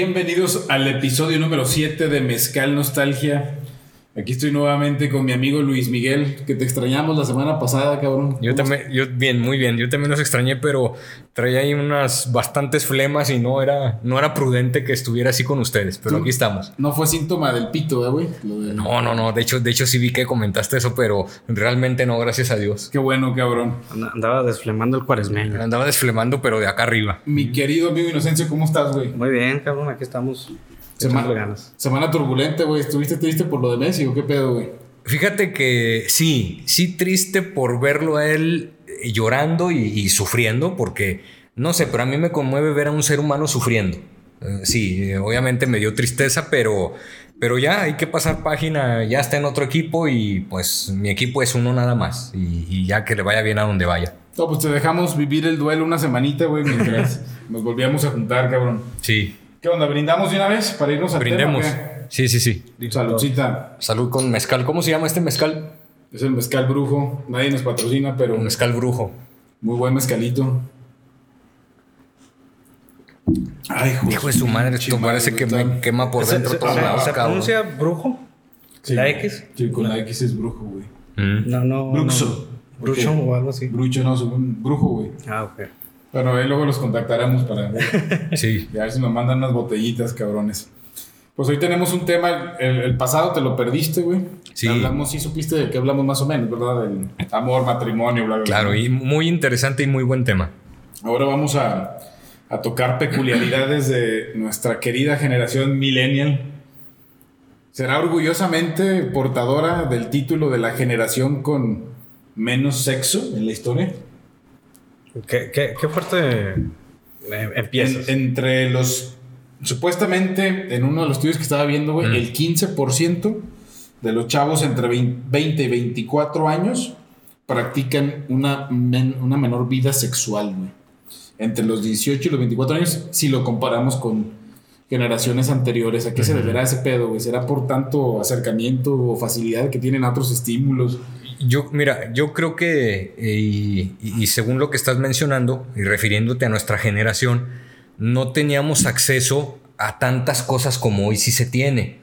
Bienvenidos al episodio número 7 de Mezcal Nostalgia. Aquí estoy nuevamente con mi amigo Luis Miguel, que te extrañamos la semana pasada, cabrón. Yo ¿Cómo también, yo bien, muy bien. Yo también los extrañé, pero traía ahí unas bastantes flemas y no era, no era prudente que estuviera así con ustedes. Pero aquí estamos. No fue síntoma del pito, ¿eh, güey. De- No, no, no. De hecho, de hecho sí vi que comentaste eso, pero realmente no, gracias a Dios. Qué bueno, cabrón. And- Andaba desflemando el cuaresmeño. Andaba desflemando, pero de acá arriba. Mi querido amigo Inocencio, ¿cómo estás, güey? Muy bien, cabrón, aquí estamos. Semana, ganas. semana turbulenta, güey. ¿Estuviste triste por lo de Messi o qué pedo, güey? Fíjate que sí, sí triste por verlo a él eh, llorando y, y sufriendo, porque no sé, pero a mí me conmueve ver a un ser humano sufriendo. Eh, sí, eh, obviamente me dio tristeza, pero, pero ya hay que pasar página, ya está en otro equipo y pues mi equipo es uno nada más y, y ya que le vaya bien a donde vaya. No, pues te dejamos vivir el duelo una semanita, güey, mientras nos volvíamos a juntar, cabrón. Sí, ¿Qué onda? ¿Brindamos de una vez para irnos al brindemos. tema? Sí, sí, sí. Saludcita. Salud con mezcal. ¿Cómo se llama este mezcal? Es el mezcal brujo. Nadie nos patrocina, pero Un mezcal brujo. muy buen mezcalito. Ay, joder. Hijo de su madre, esto Chingada, parece que me quema por ¿Se, dentro se- todo se- lado, se cabrón. pronuncia brujo? Sí. ¿La X? Sí, con la X es brujo, güey. Mm. No, no. Bruxo. no. Bruxo Ok. o algo así. Brucho no, según brujo, güey. Ah, ok. Bueno, ahí luego los contactaremos para Sí. y a ver si nos mandan unas botellitas, cabrones. Pues hoy tenemos un tema, el, el pasado te lo perdiste, güey. Sí. Hablamos, sí supiste de qué hablamos más o menos, ¿verdad? Del amor, matrimonio, bla, bla, bla. Claro, y muy interesante y muy buen tema. Ahora vamos a, a tocar peculiaridades de nuestra querida generación millennial. Será orgullosamente portadora del título de la generación con menos sexo en la historia. ¿Qué, qué, qué fuerte eh, empiezas? En- entre los. Supuestamente, en uno de los estudios que estaba viendo, güey, Mm. el 15% de los chavos entre 20 y 24 años practican una, men- una menor vida sexual, güey. Entre los 18 y los 24 años, si lo comparamos con generaciones anteriores. ¿A qué se deberá ese pedo, güey? ¿Será por tanto acercamiento o facilidad que tienen a otros estímulos? Yo, mira, yo creo que, eh, y, según lo que estás mencionando y refiriéndote a nuestra generación, no teníamos acceso a tantas cosas como hoy sí se tiene.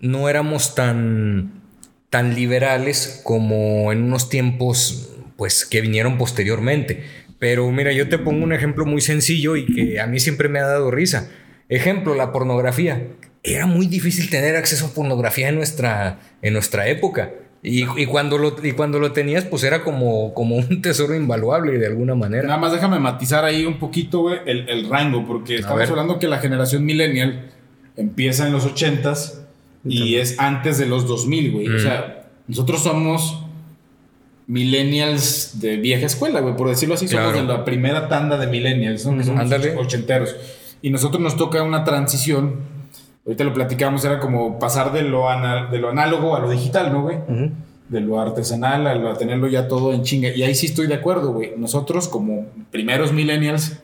No éramos tan, tan liberales como en unos tiempos pues, que vinieron posteriormente. Pero mira, yo te pongo un ejemplo muy sencillo y que a mí siempre me ha dado risa. Ejemplo, la pornografía. Era muy difícil tener acceso a pornografía en nuestra, en nuestra época. Y, y cuando lo, y cuando lo tenías, pues era como, como un tesoro invaluable de alguna manera. Nada más déjame matizar ahí un poquito, güey, el, el rango, porque estamos hablando que la generación millennial empieza en los 80s y es antes de los 2000, güey. O Mm. sea, nosotros somos millennials de vieja escuela, güey, por decirlo así, somos Claro. de la primera tanda de millennials, ¿no? Que somos Ándale. ochenteros. Y nosotros nos toca una transición, ahorita lo platicamos, era como pasar de lo, ana- de lo análogo a lo digital, ¿no, güey? De lo artesanal a, lo- a tenerlo ya todo en chinga. Y ahí sí estoy de acuerdo, güey. Nosotros, como primeros millennials,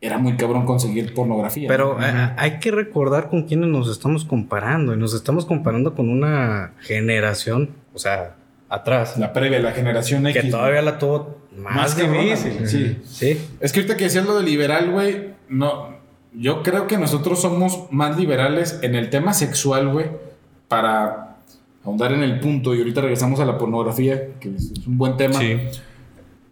era muy cabrón conseguir pornografía. Pero ¿no? eh, hay que recordar con quiénes nos estamos comparando. Y nos estamos comparando con una generación, o sea, atrás, la previa, la generación X. que todavía la tuvo más, Más difícil. sí. Sí. Es que ahorita que decías lo de liberal, güey, no. Yo creo que nosotros somos más liberales en el tema sexual, güey, para ahondar en el punto. Y ahorita regresamos a la pornografía, que es un buen tema. Sí.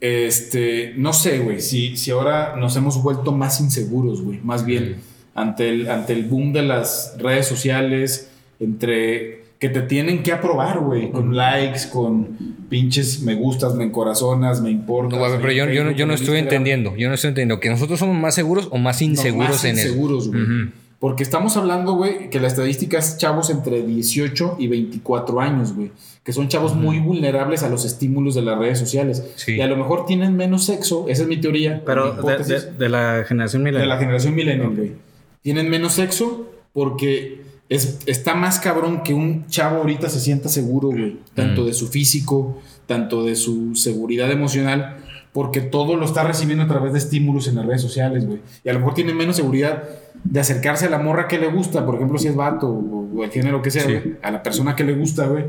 Este, no sé, güey, si, si ahora nos hemos vuelto más inseguros, güey, más bien ante, el, ante el boom de las redes sociales, entre que te tienen que aprobar, güey, con likes, con pinches me gustas, me encorazonas, me importa. No, güey, pero yo, yo, no- yo no estoy entendiendo. Yo no estoy entendiendo. ¿Que nosotros somos más seguros o más inseguros en eso? inseguros, güey. Ujú. Porque estamos hablando, güey, que la estadística es chavos entre 18 y 24 años, güey. Que son chavos muy vulnerables a los estímulos de las redes sociales. Sí. Y a lo mejor tienen menos sexo, esa es mi teoría. Pero mi de, hipótesis. de- de la generación de la milenial. generación millennial, güey. Tienen menos sexo porque es, está más cabrón que un chavo ahorita se sienta seguro, güey. Tanto Mm. de su físico, tanto de su seguridad emocional, porque todo lo está recibiendo a través de estímulos en las redes sociales, güey. Y a lo mejor tiene menos seguridad de acercarse a la morra que le gusta, por ejemplo, si es vato o, o el género que sea, Sí. a la persona que le gusta, güey.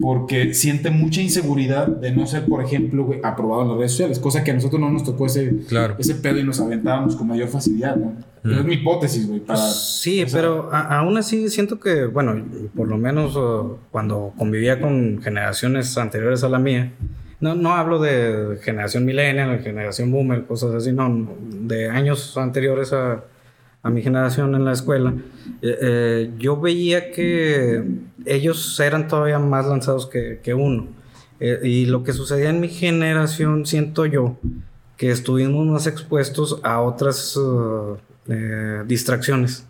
Porque siente mucha inseguridad de no ser, por ejemplo, güey, aprobado en las redes sociales, cosa que a nosotros no nos tocó ese, Claro. ese pedo y nos aventábamos con mayor facilidad, ¿no? Pero es mi hipótesis, güey, para... Sí, pero a- aún así siento que, bueno, por lo menos uh, cuando convivía con generaciones anteriores a la mía, no, no hablo de generación millennial, generación boomer, cosas así, no, de años anteriores a, a mi generación en la escuela, eh, eh, yo veía que ellos eran todavía más lanzados que, que uno. Eh, y lo que sucedía en mi generación, siento yo, que estuvimos más expuestos a otras uh, eh, distracciones.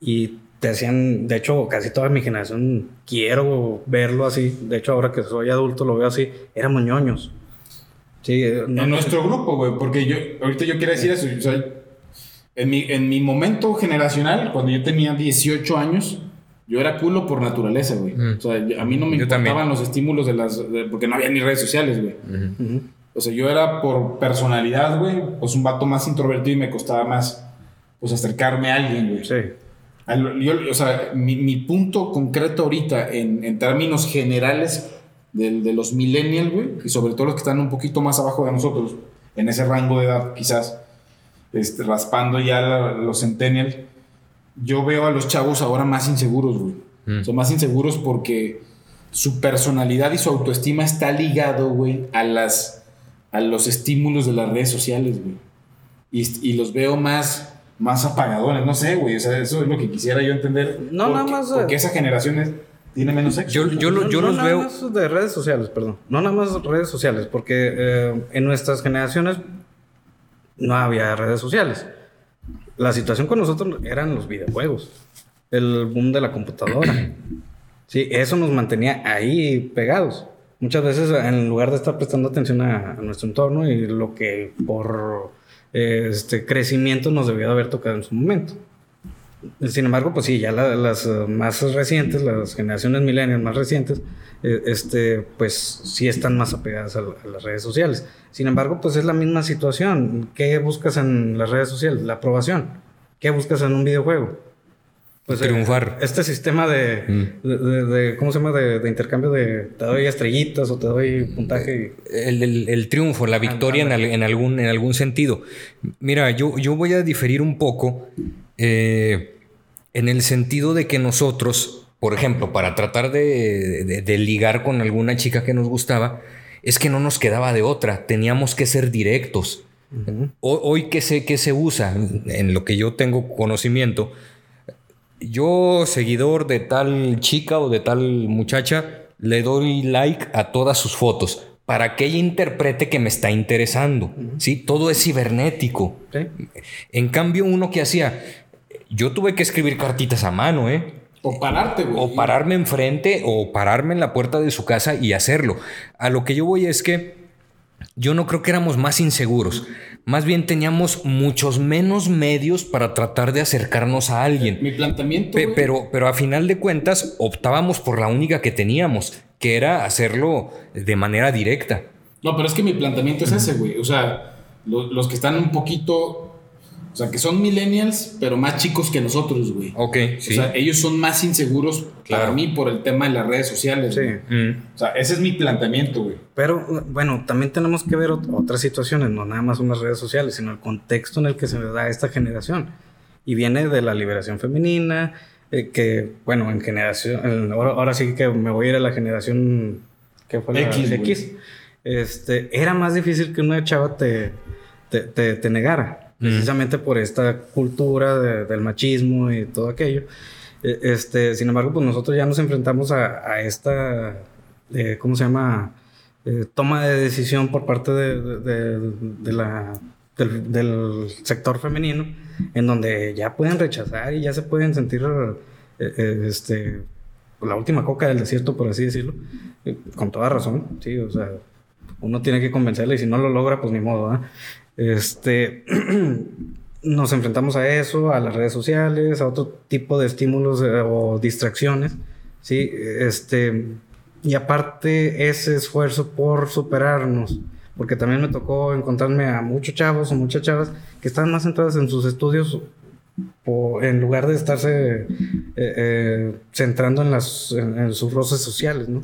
Y te hacían, de hecho, casi toda mi generación, quiero verlo así. De hecho, ahora que soy adulto lo veo así. Éramos ñoños. Sí, eh, no- en nuestro grupo, güey, porque yo, ahorita yo quiero decir eso, o sea, en mi, en mi momento generacional, cuando yo tenía 18 años, yo era culo por naturaleza, güey. Mm. O sea, yo- a mí no me Yo importaban también. los estímulos de las... de- porque no había ni redes sociales, güey. O sea, yo era por personalidad, güey, pues un vato más introvertido y me costaba más, pues, acercarme a alguien, güey. Sí. Al- yo- o sea, mi, mi punto concreto ahorita en, en términos generales del- de, los millennials, güey, y sobre todo los que están un poquito más abajo de nosotros, en ese rango de edad quizás, este, raspando ya la- los centennials, yo veo a los chavos ahora más inseguros, güey. Mm. Son más inseguros porque su personalidad y su autoestima está ligado, güey, a las a los estímulos de las redes sociales, güey. Y, y los veo más más apagadores, no sé, güey, o sea, eso es lo que quisiera yo entender. No, porque, nada más. Porque esa generación es- tiene menos sexo. Yo, yo, lo- No- yo no los nada veo. más de redes sociales, perdón. No nada más redes sociales, porque eh, en nuestras generaciones no había redes sociales. La situación con nosotros eran los videojuegos, el boom de la computadora. Sí, eso nos mantenía ahí pegados. Muchas veces, en lugar de estar prestando atención a, nuestro entorno y lo que por eh, este crecimiento nos debió de haber tocado en su momento. Sin embargo, pues sí, ya la- las eh, más recientes, las generaciones millennials más recientes, eh, este, pues sí están más apegadas a, la- a las redes sociales. Sin embargo, pues es la misma situación. ¿Qué buscas en las redes sociales? La aprobación. ¿Qué buscas en un videojuego? Pues, eh, Triunfar. este sistema de, Mm. de, de- de- ¿cómo se llama? De, intercambio de te doy estrellitas o te doy puntaje. El, el- el triunfo, la victoria en, al- en algún, en algún sentido. Mira, yo, yo voy a diferir un poco eh, en el sentido de que nosotros, por ejemplo, para tratar de, de- de ligar con alguna chica que nos gustaba, es que no nos quedaba de otra, teníamos que ser directos. Ujú. Ho- Hoy que se, que se usa, en lo que yo tengo conocimiento, yo, seguidor de tal chica o de tal muchacha, le doy like a todas sus fotos para que ella interprete que me está interesando. ¿sí? Todo es cibernético. ¿Sí? En cambio, uno que hacía, yo tuve que escribir cartitas a mano, ¿eh? O pararte, güey. O pararme enfrente o pararme en la puerta de su casa y hacerlo. A lo que yo voy es que yo no creo que éramos más inseguros. Más bien teníamos muchos menos medios para tratar de acercarnos a alguien. Mi planteamiento, Pe- pero, pero a final de cuentas optábamos por la única que teníamos, que era hacerlo de manera directa. No, pero es que mi planteamiento es ese, güey. O sea, lo- los que están un poquito. O sea, que son millennials, pero más chicos que nosotros, güey. Ok, sí. O sea, ellos son más inseguros para mí por el tema de las redes sociales. Sí. Mm, O sea, ese es mi planteamiento, güey. Pero bueno, también tenemos que ver ot- otras situaciones, no nada más unas redes sociales, sino el contexto en el que se da esta generación. Y viene de la liberación femenina, eh, que bueno, en generación, en- ahora, ahora sí que me voy a ir a la generación que fue la X. X. Este, era más difícil que una chava te, te, te- te negara, precisamente por esta cultura de- del machismo y todo aquello. Eh, Este, sin embargo, pues nosotros ya nos enfrentamos a, esta, eh, ¿cómo se llama? Eh, toma de decisión por parte del, sector femenino, en donde ya pueden rechazar y ya se pueden sentir eh, eh, este, la última coca del desierto, por así decirlo, eh, con toda razón, sí, o sea, uno tiene que convencerle y si no lo logra, pues ni modo, ¿ah? Este, nos enfrentamos a eso, a las redes sociales, a otro tipo de estímulos eh, o distracciones, sí, este, y aparte ese esfuerzo por superarnos, porque también me tocó encontrarme a muchos chavos o muchas chavas que están más centradas en sus estudios o en lugar de estarse eh, eh, centrando en, las, en, en sus roces sociales, ¿no?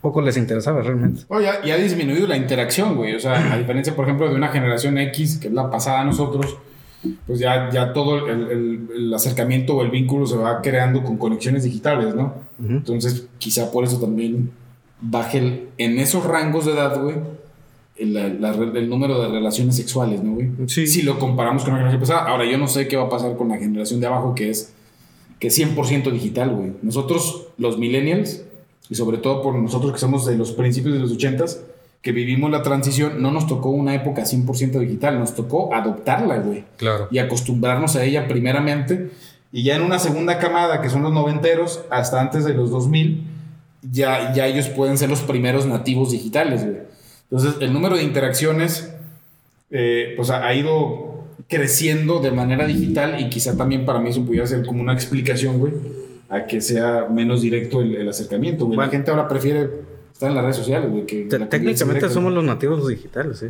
Poco les interesaba realmente. Oh, ya, ha disminuido la interacción, güey. O sea, a diferencia, por ejemplo, de una generación X, que es la pasada a nosotros, pues ya, ya todo el, el- el acercamiento o el vínculo se va creando con conexiones digitales, ¿no? Entonces, quizá por eso también baje el- en esos rangos de edad, güey, la- la el número de relaciones sexuales, ¿no, güey? Sí. Si lo comparamos con la generación pasada. Ahora, yo no sé qué va a pasar con la generación de abajo, que es, que es 100% digital, güey. Nosotros, los millennials, y sobre todo por nosotros que somos de los principios de los 80s, que vivimos la transición, no nos tocó una época 100% digital, nos tocó adoptarla, güey Claro. y acostumbrarnos a ella primeramente. Y ya en una segunda camada, que son los noventeros, hasta antes de los 2000, ya, ya ellos pueden ser los primeros nativos digitales, güey. Entonces, el número de interacciones, eh, pues ha, ha ido creciendo de manera digital y quizá también para mí eso pudiera ser como una explicación, güey, a que sea menos directo el, el acercamiento, güey. La gente ahora prefiere estar en las redes sociales, güey, que Te- técnicamente directa, somos güey. los nativos digitales, sí.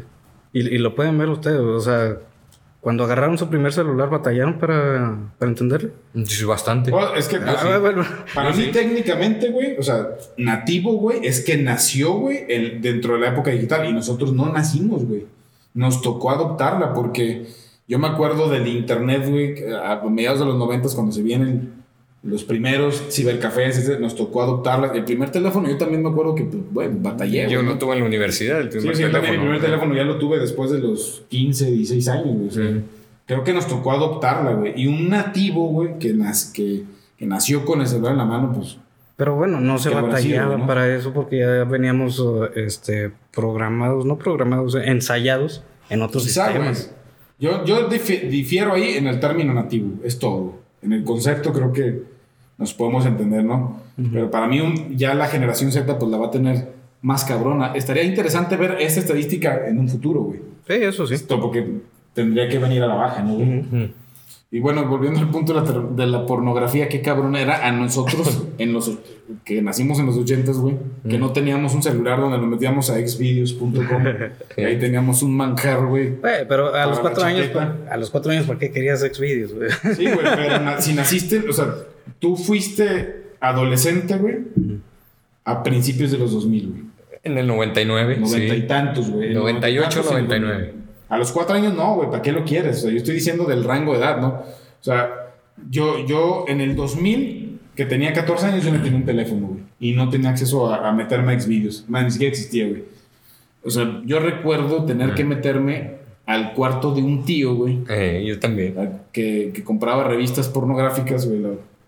Y, y lo pueden ver ustedes, o sea, cuando agarraron su primer celular, ¿batallaron para, para entenderlo? Sí, bastante. Bueno, es que pues, Ah, sí. bueno. Para mí, técnicamente, güey, o sea, nativo, güey, es que nació, güey, el- dentro de la época digital y nosotros no nacimos, güey. Nos tocó adoptarla porque yo me acuerdo del internet, güey, a mediados de los noventas cuando se vienen los primeros cibercafés, ese, nos tocó adoptarla. El primer teléfono, yo también me acuerdo que, pues, güey, batallé. Yo ¿no? tuve en la universidad, el Sí, primer sí, yo también teléfono. mi primer teléfono ya lo tuve después de los 15, 16 años, güey. o sea, Sí. Creo que nos tocó adoptarla, güey. Y un nativo, güey, que, nas- que, que nació con el celular en la mano, pues Pero bueno, no se batallaba sido, ¿no? para eso porque ya veníamos uh, este, programados, no programados, ensayados en otros Quizá, sistemas. güey. Yo, yo difi- difiero ahí en el término nativo, es todo. En el concepto creo que nos podemos entender, ¿no? Pero para mí un- ya la generación Z pues la va a tener más cabrona. Estaría interesante ver esta estadística en un futuro, güey. Sí, eso sí. Esto porque tendría que venir a la baja, ¿no? güey? Ujú. Y bueno, volviendo al punto de la, de la pornografía, qué cabrón era a nosotros, en los, que nacimos en los 80s, güey, que no teníamos un celular donde nos metíamos a xvideos.com. y ahí teníamos un manjar, güey. Pero a los cuatro años, a los cuatro años, ¿por qué querías Xvideos, güey? Sí, güey, pero na- si naciste, o sea, tú fuiste adolescente, güey, a principios de los 2000, güey. En el 99, Noventa y sí. tantos, güey. En 98, noventa y tantos, en 99. 2000. A los cuatro años no, güey, ¿para qué lo quieres? O sea, yo estoy diciendo del rango de edad, ¿no? O sea, yo, yo en el 2000, que tenía 14 años, yo no tenía un teléfono, güey. Y no tenía acceso a, a meterme a Xvideos. Man, ni siquiera existía, güey. O sea, yo recuerdo tener que meterme al cuarto de un tío, güey, Eh, yo también. que, que compraba revistas pornográficas, güey,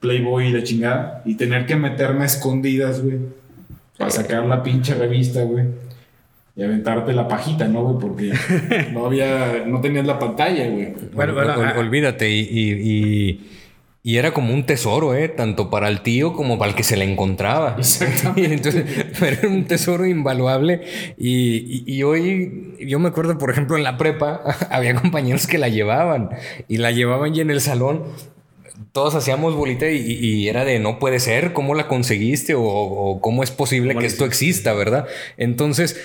Playboy y la chingada, y tener que meterme a escondidas, güey, para sacar la pinche revista, güey, y aventarte la pajita, ¿no, güey? Porque no había, no tenías la pantalla, güey. Bueno, bueno, Ol- ah. olvídate, y, y- y- y era como un tesoro, ¿eh? Tanto para el tío como para el que se le encontraba. Exactamente. Entonces, pero era un tesoro invaluable. Y, y- y hoy, yo me acuerdo, por ejemplo, en la prepa, había compañeros que la llevaban. Y la llevaban y en el salón todos hacíamos bolita y, y era de no puede ser, ¿cómo la conseguiste? O, o cómo es posible ¿Cómo que esto exista, ¿verdad? Entonces,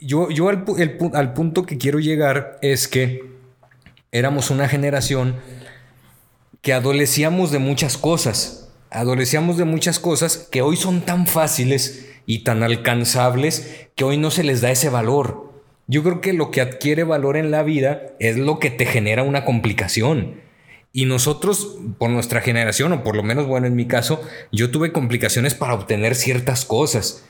yo, yo al, el al punto que quiero llegar es que éramos una generación que adolecíamos de muchas cosas. Adolecíamos de muchas cosas que hoy son tan fáciles y tan alcanzables que hoy no se les da ese valor. Yo creo que lo que adquiere valor en la vida es lo que te genera una complicación. Y nosotros, por nuestra generación, o por lo menos, bueno, en mi caso, yo tuve complicaciones para obtener ciertas cosas.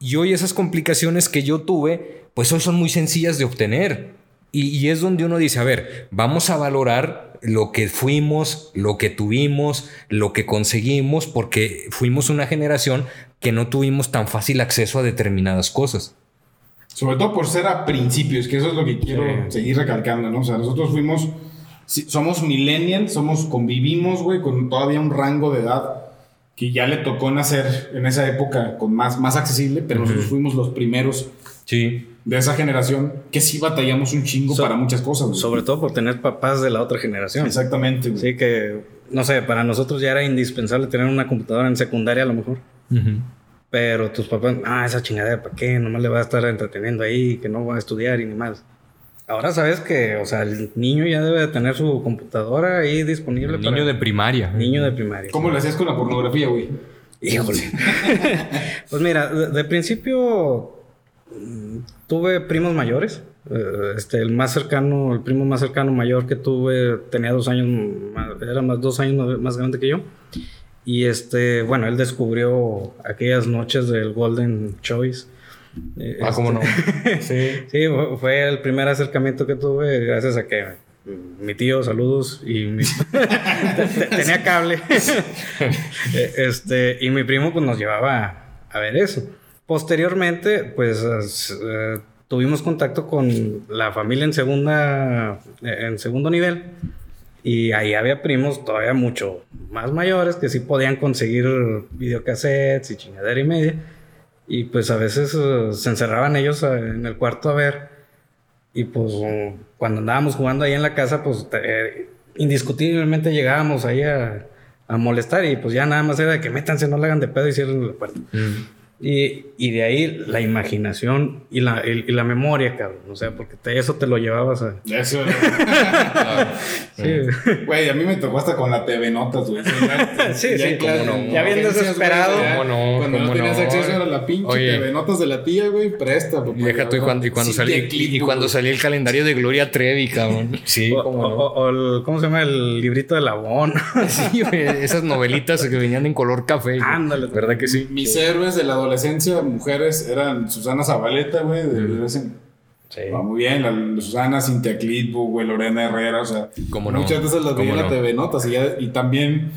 Y hoy esas complicaciones que yo tuve, pues hoy son muy sencillas de obtener. Y, y es donde uno dice, a ver, vamos a valorar lo que fuimos, lo que tuvimos, lo que conseguimos, porque fuimos una generación que no tuvimos tan fácil acceso a determinadas cosas. Sobre todo por ser a principios, que eso es lo que quiero Sí. seguir recalcando, ¿no? O sea, nosotros fuimos, sí, somos millennials, somos, convivimos, güey, con todavía un rango de edad que ya le tocó nacer en esa época con más, más accesible, pero nosotros fuimos los primeros Sí. de esa generación que sí batallamos un chingo So- para muchas cosas, güey. Sobre todo por tener papás de la otra generación. Exactamente, güey. Sí, que, no sé, para nosotros ya era indispensable tener una computadora en secundaria a lo mejor. Pero tus papás, ah, esa chingadera, ¿para qué? Nomás le va a estar entreteniendo ahí, que no va a estudiar y ni más. Ahora sabes que, o sea, el niño ya debe de tener su computadora ahí disponible El niño para de primaria. niño de primaria. ¿Cómo lo hacías con la pornografía, güey? Híjole. pues mira, de, principio mm, tuve primos mayores. Eh, este, el más cercano, el primo más cercano mayor que tuve tenía dos años, era más dos años más grande que yo. Y este, bueno, él descubrió aquellas noches del Golden Choice. Eh, ah, ¿cómo no? sí. sí, fue el primer acercamiento que tuve gracias a que mi tío, saludos, y tenía cable. Eh, este, y mi primo pues nos llevaba a ver eso. Posteriormente, pues eh, tuvimos contacto con la familia en segunda, en segundo nivel. Y ahí había primos todavía mucho más mayores que sí podían conseguir videocassettes y chingadera y media. Y pues a veces eh, se encerraban ellos en el cuarto a ver. Y pues cuando andábamos jugando ahí en la casa, pues eh, indiscutiblemente llegábamos ahí a, molestar y pues ya nada más era de que métanse, no le hagan de pedo y cierren la puerta. Mm. Y, y, de ahí la imaginación y la, y, la memoria, cabrón. O sea, porque eso te lo llevabas a. Eso. sí. Güey, a mí me tocó hasta con la TV Notas, güey. sí, sí, claro. Ya bien desesperado. ¿Cómo no? Cuando no tenías acceso a la pinche TV Notas de la tía, güey, presta. Deja tú y cuando, y cuando salía y cuando salía el calendario de Gloria Trevi, cabrón. Sí, o, o, el, ¿cómo se llama? El librito de Labón. sí, güey. Esas novelitas que venían en color café. Ándale. ¿Verdad que sí? Mis héroes de la adolescencia, mujeres, eran Susana Zabaleta, güey, de, Sí. Va muy bien, la, Susana, Cintia Clitbo, güey, Lorena Herrera, o sea, muchas veces las veía en la TV Notas y, y, también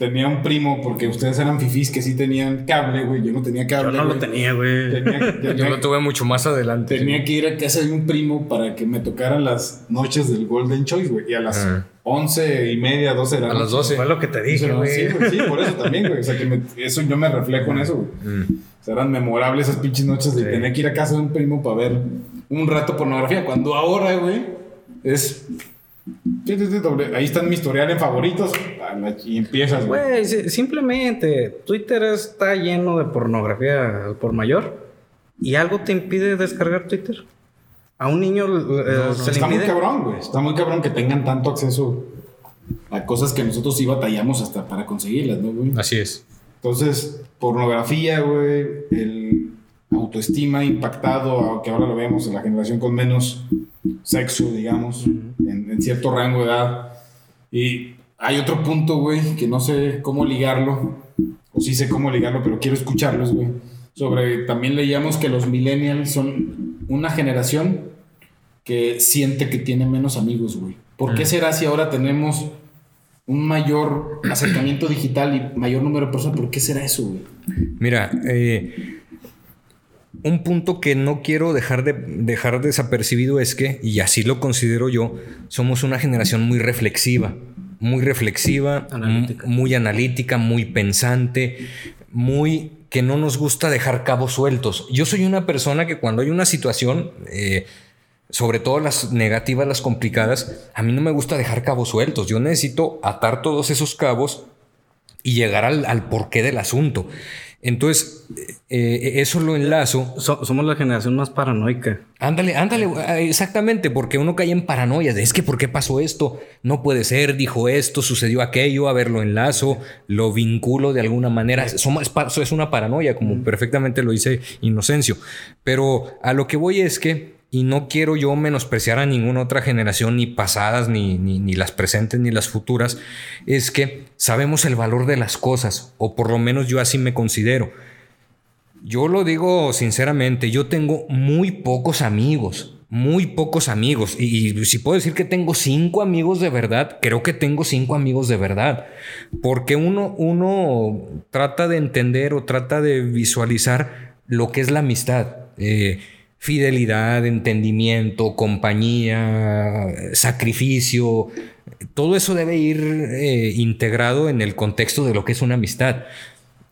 tenía un primo, porque ustedes eran fifís que sí tenían cable, güey, yo no tenía cable. Yo no lo tenía, güey. yo lo tuve mucho más adelante. Tenía que ir a casa de un primo para que me tocaran las noches del Golden Choice, güey, y a las... Once y media, 12 de la A las 12. Fue lo que te dije, güey. Sí, sí, por eso también, güey. O sea, que eso yo me reflejo en eso, güey. Mm. O sea, eran memorables esas pinches noches de tener que ir a casa de un primo para ver un rato pornografía. Cuando ahora, güey, es. Ahí están mi historial en favoritos y empiezas, güey. simplemente Twitter está lleno de pornografía por mayor y algo te impide descargar Twitter. A un niño eh, se está muy cabrón, güey. Está muy cabrón que tengan tanto acceso a cosas que nosotros sí batallamos hasta para conseguirlas, ¿no, güey? Así es. Entonces, pornografía, güey, el autoestima impactado, que ahora lo vemos en la generación con menos sexo, digamos, en, cierto rango de edad. Y hay otro punto, güey, que no sé cómo ligarlo, o sí sé cómo ligarlo, pero quiero escucharlos, güey. Sobre, también leíamos que los millennials son una generación que siente que tiene menos amigos, güey. ¿Por qué mm. será si ahora tenemos un mayor acercamiento digital y mayor número de personas? ¿Por qué será eso, güey? Mira, eh, un punto que no quiero dejar, de, dejar desapercibido es que, y así lo considero yo, somos una generación muy reflexiva. Muy reflexiva, muy analítica, muy pensante, muy que no nos gusta dejar cabos sueltos. Yo soy una persona que cuando hay una situación, eh, sobre todo las negativas, las complicadas, a mí no me gusta dejar cabos sueltos. Yo necesito atar todos esos cabos y llegar al, porqué del asunto. Entonces, eh, eso lo enlazo. somos la generación más paranoica. Ándale, ándale, exactamente, porque uno cae en paranoia de es que ¿por qué pasó esto? No puede ser, dijo esto, sucedió aquello, a ver, lo enlazo, lo vinculo de alguna manera. Es una paranoia, como perfectamente lo dice Inocencio. Pero a lo que voy es que y no quiero yo menospreciar a ninguna otra generación, ni pasadas, ni, ni, las presentes, ni las futuras, es que sabemos el valor de las cosas, o por lo menos yo así me considero. Yo lo digo sinceramente, yo tengo muy pocos amigos, muy pocos amigos. Y, y, si puedo decir que tengo cinco amigos de verdad, creo que tengo cinco amigos de verdad. Porque uno, uno trata de entender o trata de visualizar lo que es la amistad. Eh, fidelidad, entendimiento, compañía, sacrificio, todo eso debe ir eh, integrado en el contexto de lo que es una amistad.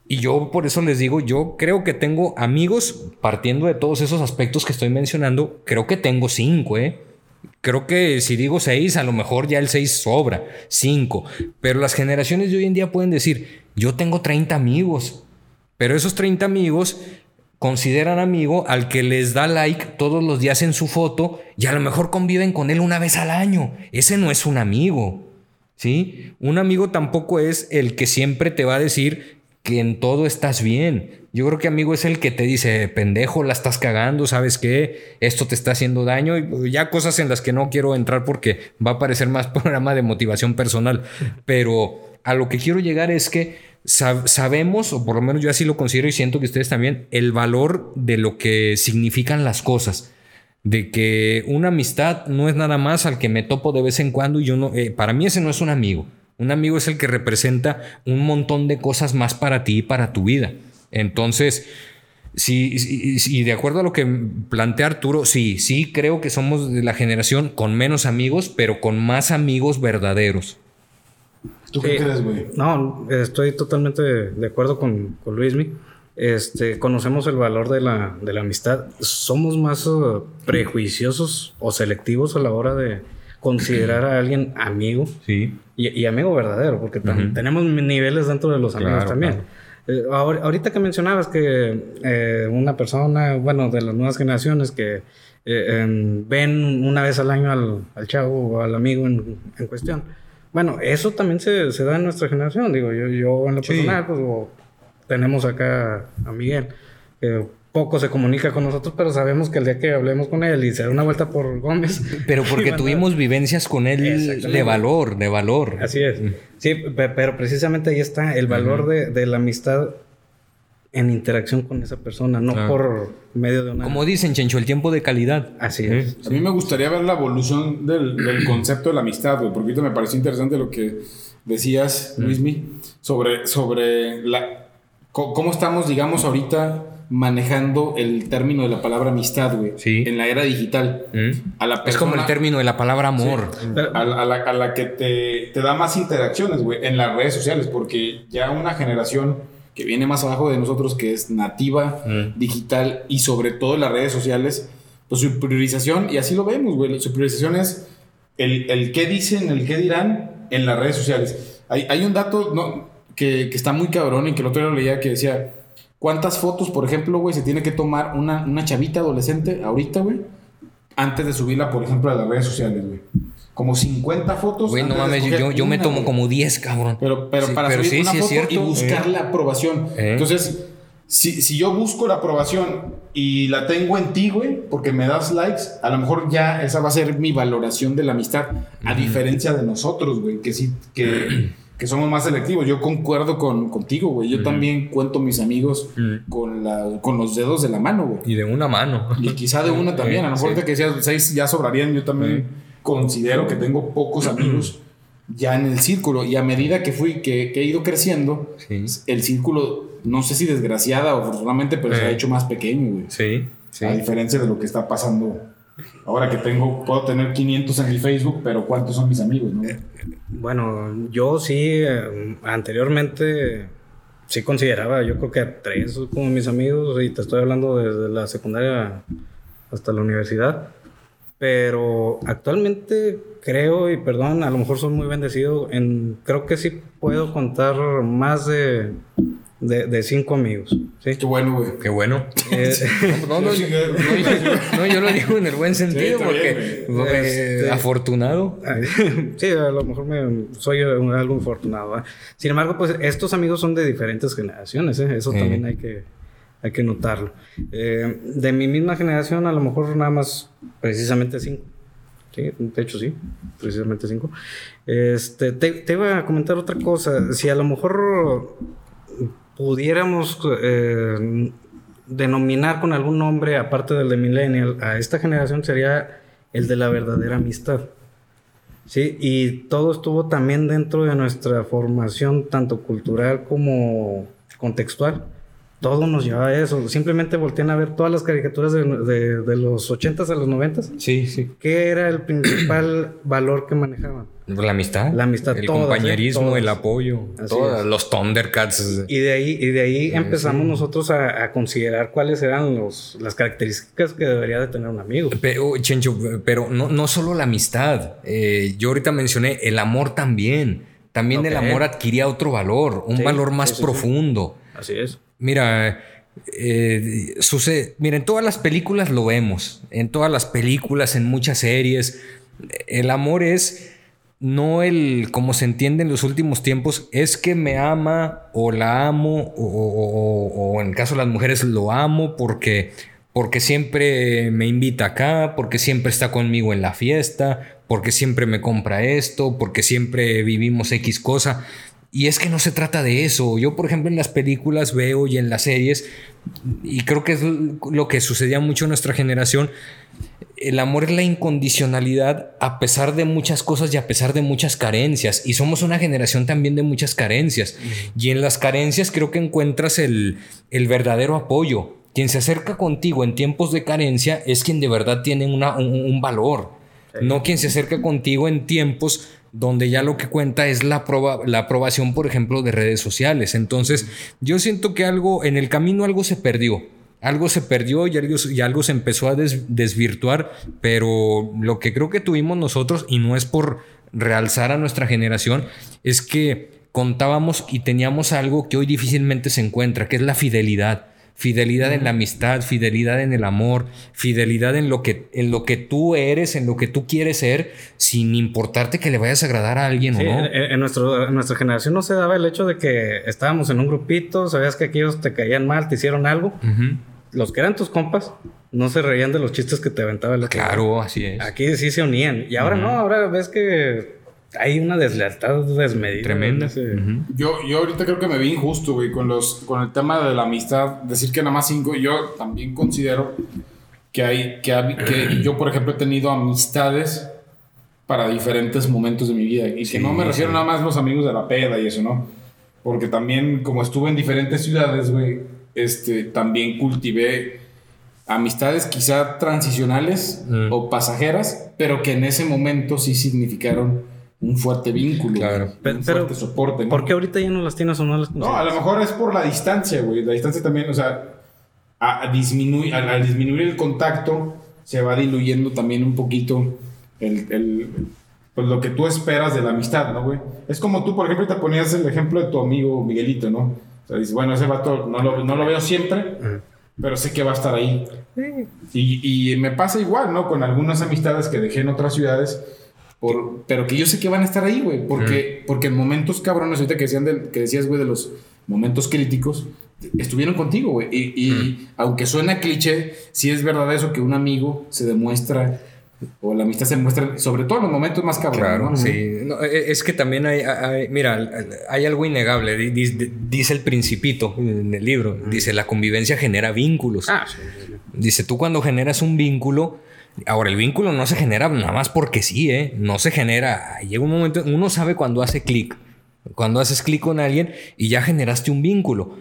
Y yo por eso les digo, yo creo que tengo amigos, partiendo de todos esos aspectos que estoy mencionando, creo que tengo cinco, ¿eh? Creo que si digo seis, a lo mejor ya el seis sobra, cinco. Pero las generaciones de hoy en día pueden decir, yo tengo 30 amigos, pero esos 30 amigos consideran amigo al que les da like todos los días en su foto y a lo mejor conviven con él una vez al año. Ese no es un amigo. ¿Sí? Un amigo tampoco es el que siempre te va a decir que en todo estás bien. Yo creo que amigo es el que te dice, pendejo, la estás cagando, ¿sabes qué? Esto te está haciendo daño. Y ya cosas en las que no quiero entrar porque va a parecer más programa de motivación personal. Pero a lo que quiero llegar es que sabemos, o por lo menos yo así lo considero y siento que ustedes también, el valor de lo que significan las cosas. De que una amistad no es nada más al que me topo de vez en cuando y yo no, eh, para mí ese no es un amigo. Un amigo es el que representa un montón de cosas más para ti y para tu vida. Entonces, sí, de acuerdo a lo que plantea Arturo, sí, sí creo que somos de la generación con menos amigos, pero con más amigos verdaderos. ¿Tú qué crees, güey? No, estoy totalmente de acuerdo con, con Luismi. Este, conocemos el valor de la, de la amistad. Somos más uh, prejuiciosos o selectivos a la hora de considerar a alguien amigo. Sí. Y, amigo verdadero, porque tenemos niveles dentro de los amigos también. Eh, ahorita que mencionabas que eh, una persona, bueno, de las nuevas generaciones que eh, ven una vez al año al, al chavo o al amigo en, en cuestión bueno, eso también se, se, da en nuestra generación. Digo, yo, yo en lo personal, pues tenemos acá a Miguel, que poco se comunica con nosotros, pero sabemos que el día que hablemos con él y se da una vuelta por Gómez. Pero porque tuvimos vivencias con él de valor, de valor. Así es. Mm. Sí, pero precisamente ahí está el valor de, de la amistad en interacción con esa persona, no por medio de una... Como dicen, Chencho, el tiempo de calidad. Así es. A mí me gustaría ver la evolución del, concepto de la amistad, güey, porque ahorita me pareció interesante lo que decías, Luismi, sobre, sobre la, cómo estamos, digamos, ahorita manejando el término de la palabra amistad, güey. Sí. En la era digital. A la es como el término de la palabra amor. a, la, a, la, que te, te da más interacciones, güey, en las redes sociales, porque ya una generación que viene más abajo de nosotros, que es nativa, mm. digital y sobre todo en las redes sociales, pues su priorización, y así lo vemos, güey, su priorización es el, el qué dicen, el qué dirán en las redes sociales. Hay, hay un dato no, que, que, está muy cabrón y que el otro día lo leía que decía, ¿cuántas fotos, por ejemplo, güey, se tiene que tomar una, una chavita adolescente ahorita, güey, antes de subirla, por ejemplo, a las redes sociales, güey? como 50 fotos. Güey, no mames, yo, me tomo como 10, cabrón. Pero, pero para subir una foto y buscar la aprobación. Eh. Entonces, si, si, yo busco la aprobación y la tengo en ti, güey, porque me das likes, a lo mejor ya esa va a ser mi valoración de la amistad. A diferencia de nosotros, güey, que sí, que, que, somos más selectivos. Yo concuerdo con, contigo, güey. Yo también cuento mis amigos con, la, con los dedos de la mano, güey. Y de una mano. Y quizá de una también. A lo mejor te que decías seis ya sobrarían, yo también considero que tengo pocos amigos ya en el círculo y a medida que fui, que, he ido creciendo, el círculo, no sé si desgraciada o afortunadamente, pero se ha hecho más pequeño, güey. Sí, A diferencia de lo que está pasando ahora que tengo, puedo tener 500 en mi Facebook, pero ¿cuántos son mis amigos, no? Bueno, yo sí, eh, anteriormente sí consideraba, yo creo que a tres como mis amigos, y te estoy hablando desde la secundaria hasta la universidad. Pero actualmente creo, y perdón, a lo mejor soy muy bendecido, en, creo que sí puedo contar más de, de, cinco amigos. ¿sí? Qué bueno, güey. Qué bueno. Eh, no, no, yo lo digo en el buen sentido, porque este, afortunado. sí, a lo mejor me, soy algo afortunado. Sin embargo, pues estos amigos son de diferentes generaciones, ¿eh? eso también hay que hay que notarlo. Eh, de mi misma generación, a lo mejor nada más precisamente cinco. Sí, de hecho sí, precisamente cinco. Este, te, iba a comentar otra cosa. Si a lo mejor pudiéramos eh, denominar con algún nombre, aparte del de Millennial, a esta generación sería el de la verdadera amistad. Sí, y todo estuvo también dentro de nuestra formación, tanto cultural como contextual todo nos lleva a eso. Simplemente voltean a ver todas las caricaturas de, de, los 80s a los 90s. Sí, sí. ¿Qué era el principal valor que manejaban? La amistad. La amistad. El ¿eh? compañerismo, el apoyo. Todas, los Thundercats. Y de ahí, y de ahí empezamos nosotros a, considerar cuáles eran los, las características que debería de tener un amigo. Pero, Chencho, pero no, no solo la amistad. Eh, yo ahorita mencioné el amor también. También el amor adquiría otro valor, un valor más profundo. Así es. Mira, eh, sucede, mira, en todas las películas lo vemos, en todas las películas, en muchas series, el amor es no el, como se entiende en los últimos tiempos, es que me ama o la amo, o, en el caso de las mujeres lo amo porque, porque siempre me invita acá, porque siempre está conmigo en la fiesta, porque siempre me compra esto, porque siempre vivimos X cosa. Y es que no se trata de eso. Yo, por ejemplo, en las películas veo y en las series, y creo que es lo que sucedía mucho en nuestra generación, el amor es la incondicionalidad a pesar de muchas cosas y a pesar de muchas carencias. Y somos una generación también de muchas carencias. Y en las carencias creo que encuentras el, verdadero apoyo. Quien se acerca contigo en tiempos de carencia es quien de verdad tiene un, valor. No quien se acerca contigo en tiempos donde ya lo que cuenta es la, la aprobación, por ejemplo, de redes sociales. Entonces, yo siento que algo, en el camino algo se perdió. Algo se perdió y algo, y algo se empezó a desvirtuar, pero lo que creo que tuvimos nosotros, y no es por realzar a nuestra generación, es que contábamos y teníamos algo que hoy difícilmente se encuentra, que es la fidelidad. Fidelidad en la amistad, fidelidad en el amor, fidelidad en lo, que, en lo que tú eres, en lo que tú quieres ser, sin importarte que le vayas a agradar a alguien o no. En, nuestro, nuestra generación no se daba el hecho de que estábamos en un grupito, sabías que aquellos te caían mal, te hicieron algo. Los que eran tus compas no se reían de los chistes que te aventaba el Claro, así es. Aquí sí se unían. Y ahora no, ahora ves que hay una deslealtad desmedida. Tremenda. Yo, yo ahorita creo que me vi injusto, güey, con, los, con el tema de la amistad. Decir que nada más cinco. Yo también considero que hay, que, que yo, por ejemplo, he tenido amistades para diferentes momentos de mi vida. Y que no me refiero nada más a los amigos de la peda y eso, ¿no? Porque también, como estuve en diferentes ciudades, güey, este, también cultivé amistades quizá transicionales mm. o pasajeras, pero que en ese momento sí significaron un fuerte vínculo. Claro. un fuerte soporte. ¿Por qué ahorita ya no las tienes o no las No, a lo mejor es por la distancia, güey. La distancia también, o sea, a, disminuir, al, disminuir el contacto, se va diluyendo también un poquito el, pues lo que tú esperas de la amistad, ¿no, güey? Es como tú, por ejemplo, te ponías el ejemplo de tu amigo Miguelito, ¿no? O sea, dices, bueno, ese vato no lo, no lo veo siempre, pero sé que va a estar ahí. Y, y me pasa igual, ¿no? Con algunas amistades que dejé en otras ciudades por, pero que yo sé que van a estar ahí, güey. Porque, porque en momentos cabrones, ahorita que, decían que decías, güey, de los momentos críticos, estuvieron contigo, güey. Y, aunque suena cliché, sí es verdad eso que un amigo se demuestra o la amistad se muestra, sobre todo en los momentos más cabrones. Claro, sí. E, es que también hay, mira, hay algo innegable. Dice, el principito en el libro. Dice, la convivencia genera vínculos. Ah, dice, tú cuando generas un vínculo Ahora, el vínculo no se genera nada más porque sí, ¿eh? No se genera. Llega un momento, uno sabe cuando hace clic. Cuando haces clic con alguien y ya generaste un vínculo.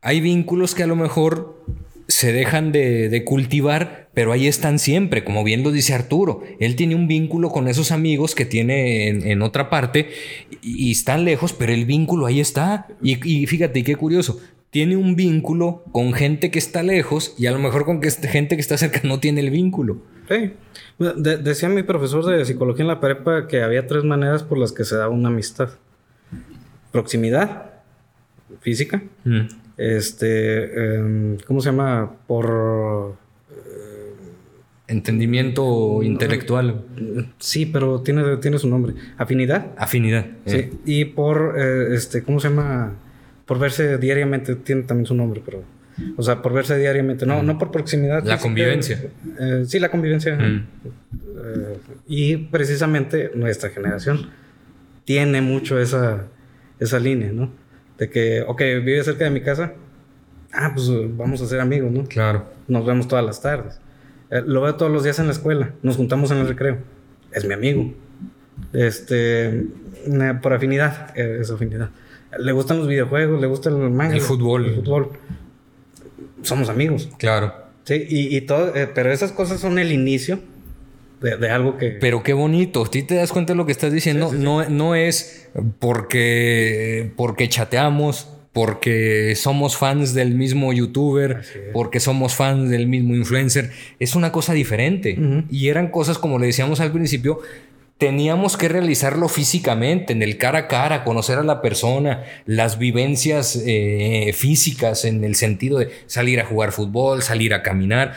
Hay vínculos que a lo mejor se dejan de, cultivar, pero ahí están siempre, como bien lo dice Arturo. Él tiene un vínculo con esos amigos que tiene en, otra parte y, están lejos, pero el vínculo ahí está. Y, y fíjate, qué curioso, tiene un vínculo con gente que está lejos y a lo mejor con que gente que está cerca no tiene el vínculo. Sí. decía mi profesor de psicología en la prepa que había tres maneras por las que se da una amistad. Proximidad, física. Mm. Este, em, ¿cómo se llama? Por... Entendimiento intelectual. Sí, pero tiene, tiene su nombre. Afinidad. Afinidad. Sí. Eh. Y por, eh, este, ¿cómo se llama? Por verse diariamente, tiene también su nombre, pero... O sea, por verse diariamente, no, no por proximidad. La convivencia. Eh, sí, la convivencia. Mm. Eh, y precisamente nuestra generación tiene mucho esa, esa línea, ¿no? De que, ok, vive cerca de mi casa. Ah, pues vamos a ser amigos, ¿no? Claro. Nos vemos todas las tardes. Eh, lo veo todos los días en la escuela. Nos juntamos en el recreo. Es mi amigo. Este, por afinidad, es afinidad. Le gustan los videojuegos, le gusta el manga. El fútbol. El fútbol somos amigos. Claro. Sí, y, todo, eh, pero esas cosas son el inicio de, algo que... Pero qué bonito, ¿tú te das cuenta de lo que estás diciendo? No, no es porque, porque chateamos, porque somos fans del mismo youtuber, porque somos fans del mismo influencer. Es una cosa diferente. Y eran cosas, como le decíamos al principio, teníamos que realizarlo físicamente, en el cara a cara, conocer a la persona, las vivencias eh, físicas en el sentido de salir a jugar fútbol, salir a caminar.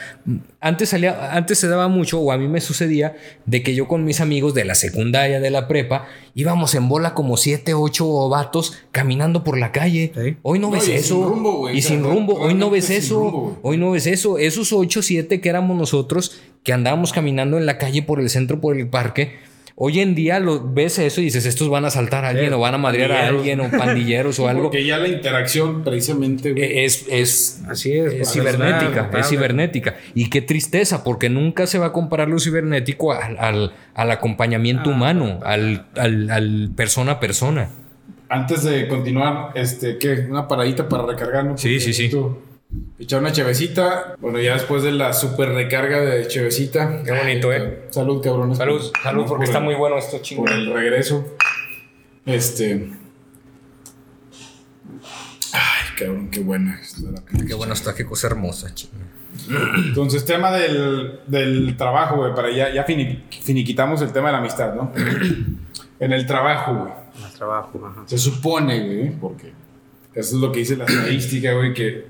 Antes, salía, antes se daba mucho, o a mí me sucedía, de que yo con mis amigos de la secundaria, de la prepa, íbamos en bola como siete, ocho vatos caminando por la calle. Hoy no, ves eso. Sin rumbo, y sin rumbo. Hoy no ves eso. Hoy no ves eso. Esos ocho, siete que éramos nosotros, que andábamos caminando en la calle por el centro, por el parque Hoy en día lo, ves eso y dices, estos van a saltar a alguien o van a madrear a alguien o pandilleros o algo. Porque ya la interacción precisamente es, es, Así es, cibernética, es cibernética. Y qué tristeza, porque nunca se va a comparar lo cibernético al, acompañamiento ah, humano, al, al, persona a persona. Antes de continuar, este, ¿qué? Una paradita para recargarnos. Sí, sí, sí. Echar una chevecita. Bueno, ya después de la super recarga de chevecita. Qué bonito, ¿eh? Salud, cabrones. Salud, salud, porque está muy bueno esto, chingo. Por el regreso. Este. Ay, cabrón, qué buena. Qué bueno está, qué cosa hermosa, chingo. Entonces, tema del, del trabajo, güey, para ya, ya finiquitamos el tema de la amistad, ¿no? en el trabajo, güey. En el trabajo, ajá. Se supone, güey, porque eso es lo que dice la estadística, güey, que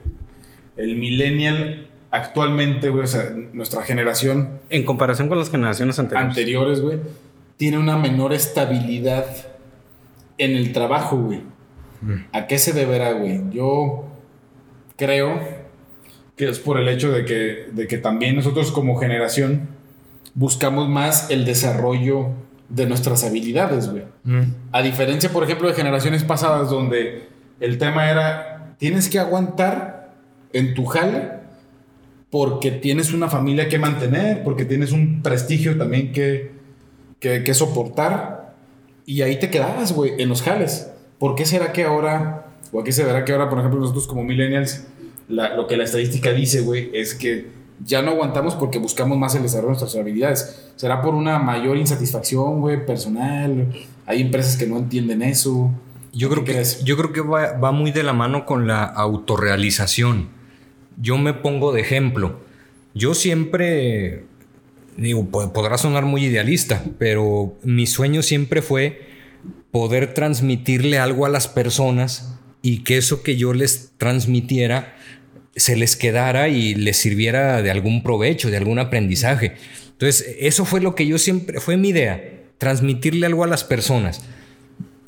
el millennial actualmente, güey, o sea, nuestra generación. En comparación con las generaciones anteriores. Anteriores, güey, tiene una menor estabilidad en el trabajo, güey. Mm. ¿A qué se deberá, güey? Yo creo que es por el hecho de que, de que también nosotros como generación buscamos más el desarrollo de nuestras habilidades, güey. Mm. A diferencia, por ejemplo, de generaciones pasadas donde el tema era, tienes que aguantar en tu jale porque tienes una familia que mantener, porque tienes un prestigio también que, que, soportar. Y ahí te quedabas, güey, en los jales. ¿Por qué será que ahora, o aquí se verá que ahora, por ejemplo, nosotros como millennials, lo que la estadística dice, güey, es que ya no aguantamos porque buscamos más el desarrollo de nuestras habilidades. Será por una mayor insatisfacción, güey, personal. Hay empresas que no entienden eso. Yo creo que, yo creo que va, va muy de la mano con la autorrealización yo me pongo de ejemplo. Yo siempre, digo, podrá sonar muy idealista, pero mi sueño siempre fue poder transmitirle algo a las personas y que eso que yo les transmitiera se les quedara y les sirviera de algún provecho, de algún aprendizaje. Entonces, eso fue lo que yo siempre, fue mi idea, transmitirle algo a las personas.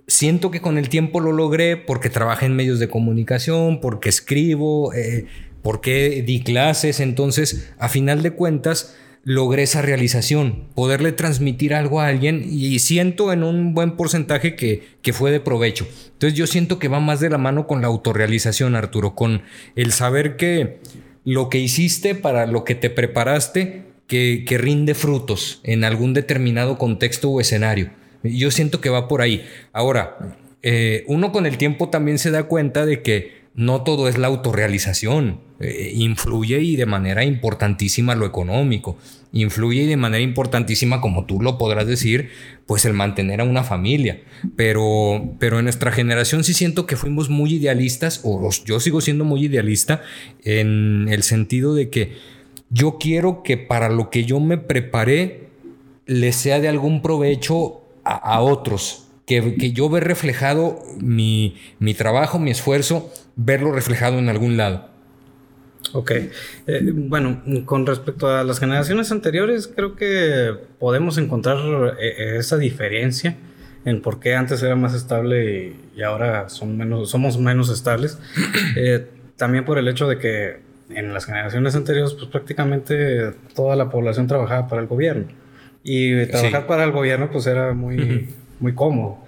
Siento que con el tiempo lo logré porque trabajé en medios de comunicación, porque escribo, eh, ¿Por qué di clases? Entonces, a final de cuentas, logré esa realización, poderle transmitir algo a alguien y siento en un buen porcentaje que, que, fue de provecho. Entonces yo siento que va más de la mano con la autorrealización, Arturo, con el saber que lo que hiciste para lo que te preparaste, que, que rinde frutos en algún determinado contexto o escenario. Yo siento que va por ahí. Ahora, eh, uno con el tiempo también se da cuenta de que no todo es la autorrealización. Eh, influye y de manera importantísima lo económico. Influye y de manera importantísima, como tú lo podrás decir, pues el mantener a una familia. Pero, pero en nuestra generación sí siento que fuimos muy idealistas, o yo sigo siendo muy idealista, en el sentido de que yo quiero que para lo que yo me preparé le sea de algún provecho a, otros. Que, que, yo ve reflejado mi, mi trabajo, mi esfuerzo, verlo reflejado en algún lado. Ok. Eh, bueno, con respecto a las generaciones anteriores, creo que podemos encontrar eh, esa diferencia en por qué antes era más estable y, ahora son menos, somos menos estables. Eh, también por el hecho de que en las generaciones anteriores, pues prácticamente toda la población trabajaba para el gobierno. Y trabajar para el gobierno, pues era muy, muy cómodo.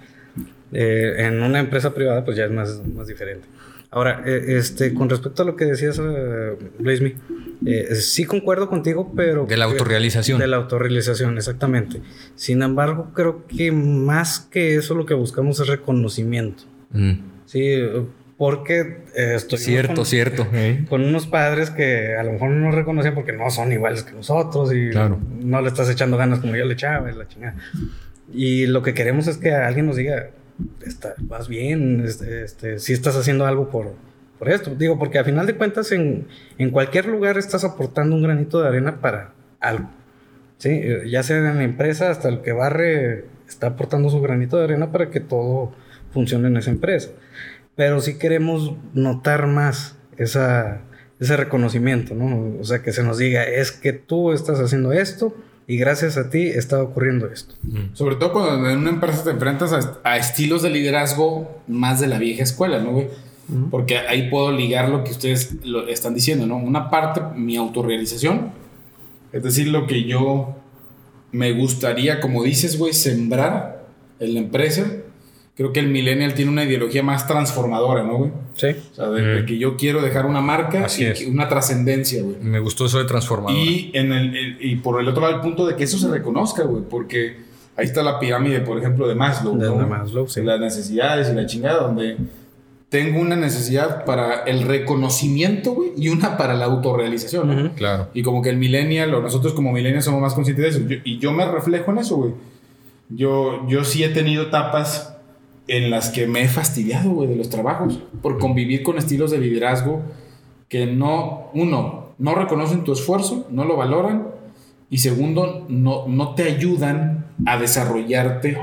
en una empresa privada, pues ya es más, más diferente. Ahora, eh, este, con respecto a lo que decías, uh, Luismi, eh, sí concuerdo contigo, pero... De la autorrealización. De la autorrealización, exactamente. Sin embargo, creo que más que eso lo que buscamos es reconocimiento. Mm. Sí, porque estoy... Cierto, con, cierto. Con unos padres que a lo mejor no nos reconocen porque no son iguales que nosotros y no le estás echando ganas como yo le echaba y la chingada. Y lo que queremos es que alguien nos diga, está, vas bien, este, este, si estás haciendo algo por, por esto. Digo, porque a final de cuentas en, en cualquier lugar estás aportando un granito de arena para algo. Sí, eh, ya sea en la empresa, hasta el que barre está aportando su granito de arena para que todo funcione en esa empresa. Pero sí queremos notar más esa, ese reconocimiento, ¿no? O sea, que se nos diga, es que tú estás haciendo esto y gracias a ti está ocurriendo esto. Sobre todo cuando en una empresa te enfrentas a, a estilos de liderazgo más de la vieja escuela, ¿no, güey? Porque ahí puedo ligar lo que ustedes lo están diciendo, ¿no? Una parte, mi autorrealización, es decir, lo que yo me gustaría, como dices, güey, sembrar en la empresa. Creo que el millennial tiene una ideología más transformadora, ¿no, güey? Sí. O sea, de, de que yo quiero dejar una marca Así y es. una trascendencia, güey. Me gustó eso de transformador. Y, en el, el- y por el otro lado, el punto de que eso se reconozca, güey, porque ahí está la pirámide, por ejemplo, de Maslow. De ¿no? la Maslow, sí. Las necesidades y la chingada, donde tengo una necesidad para el reconocimiento, güey, y una para la autorrealización, ¿no? Ujú. Claro. Y como que el millennial, o nosotros como millennials somos más conscientes de eso. Yo- y yo me reflejo en eso, güey. Yo, yo sí he tenido etapas en las que me he fastidiado, güey, de los trabajos, por convivir con estilos de liderazgo que no, uno, no reconocen tu esfuerzo, no lo valoran, y segundo, no, no te ayudan a desarrollarte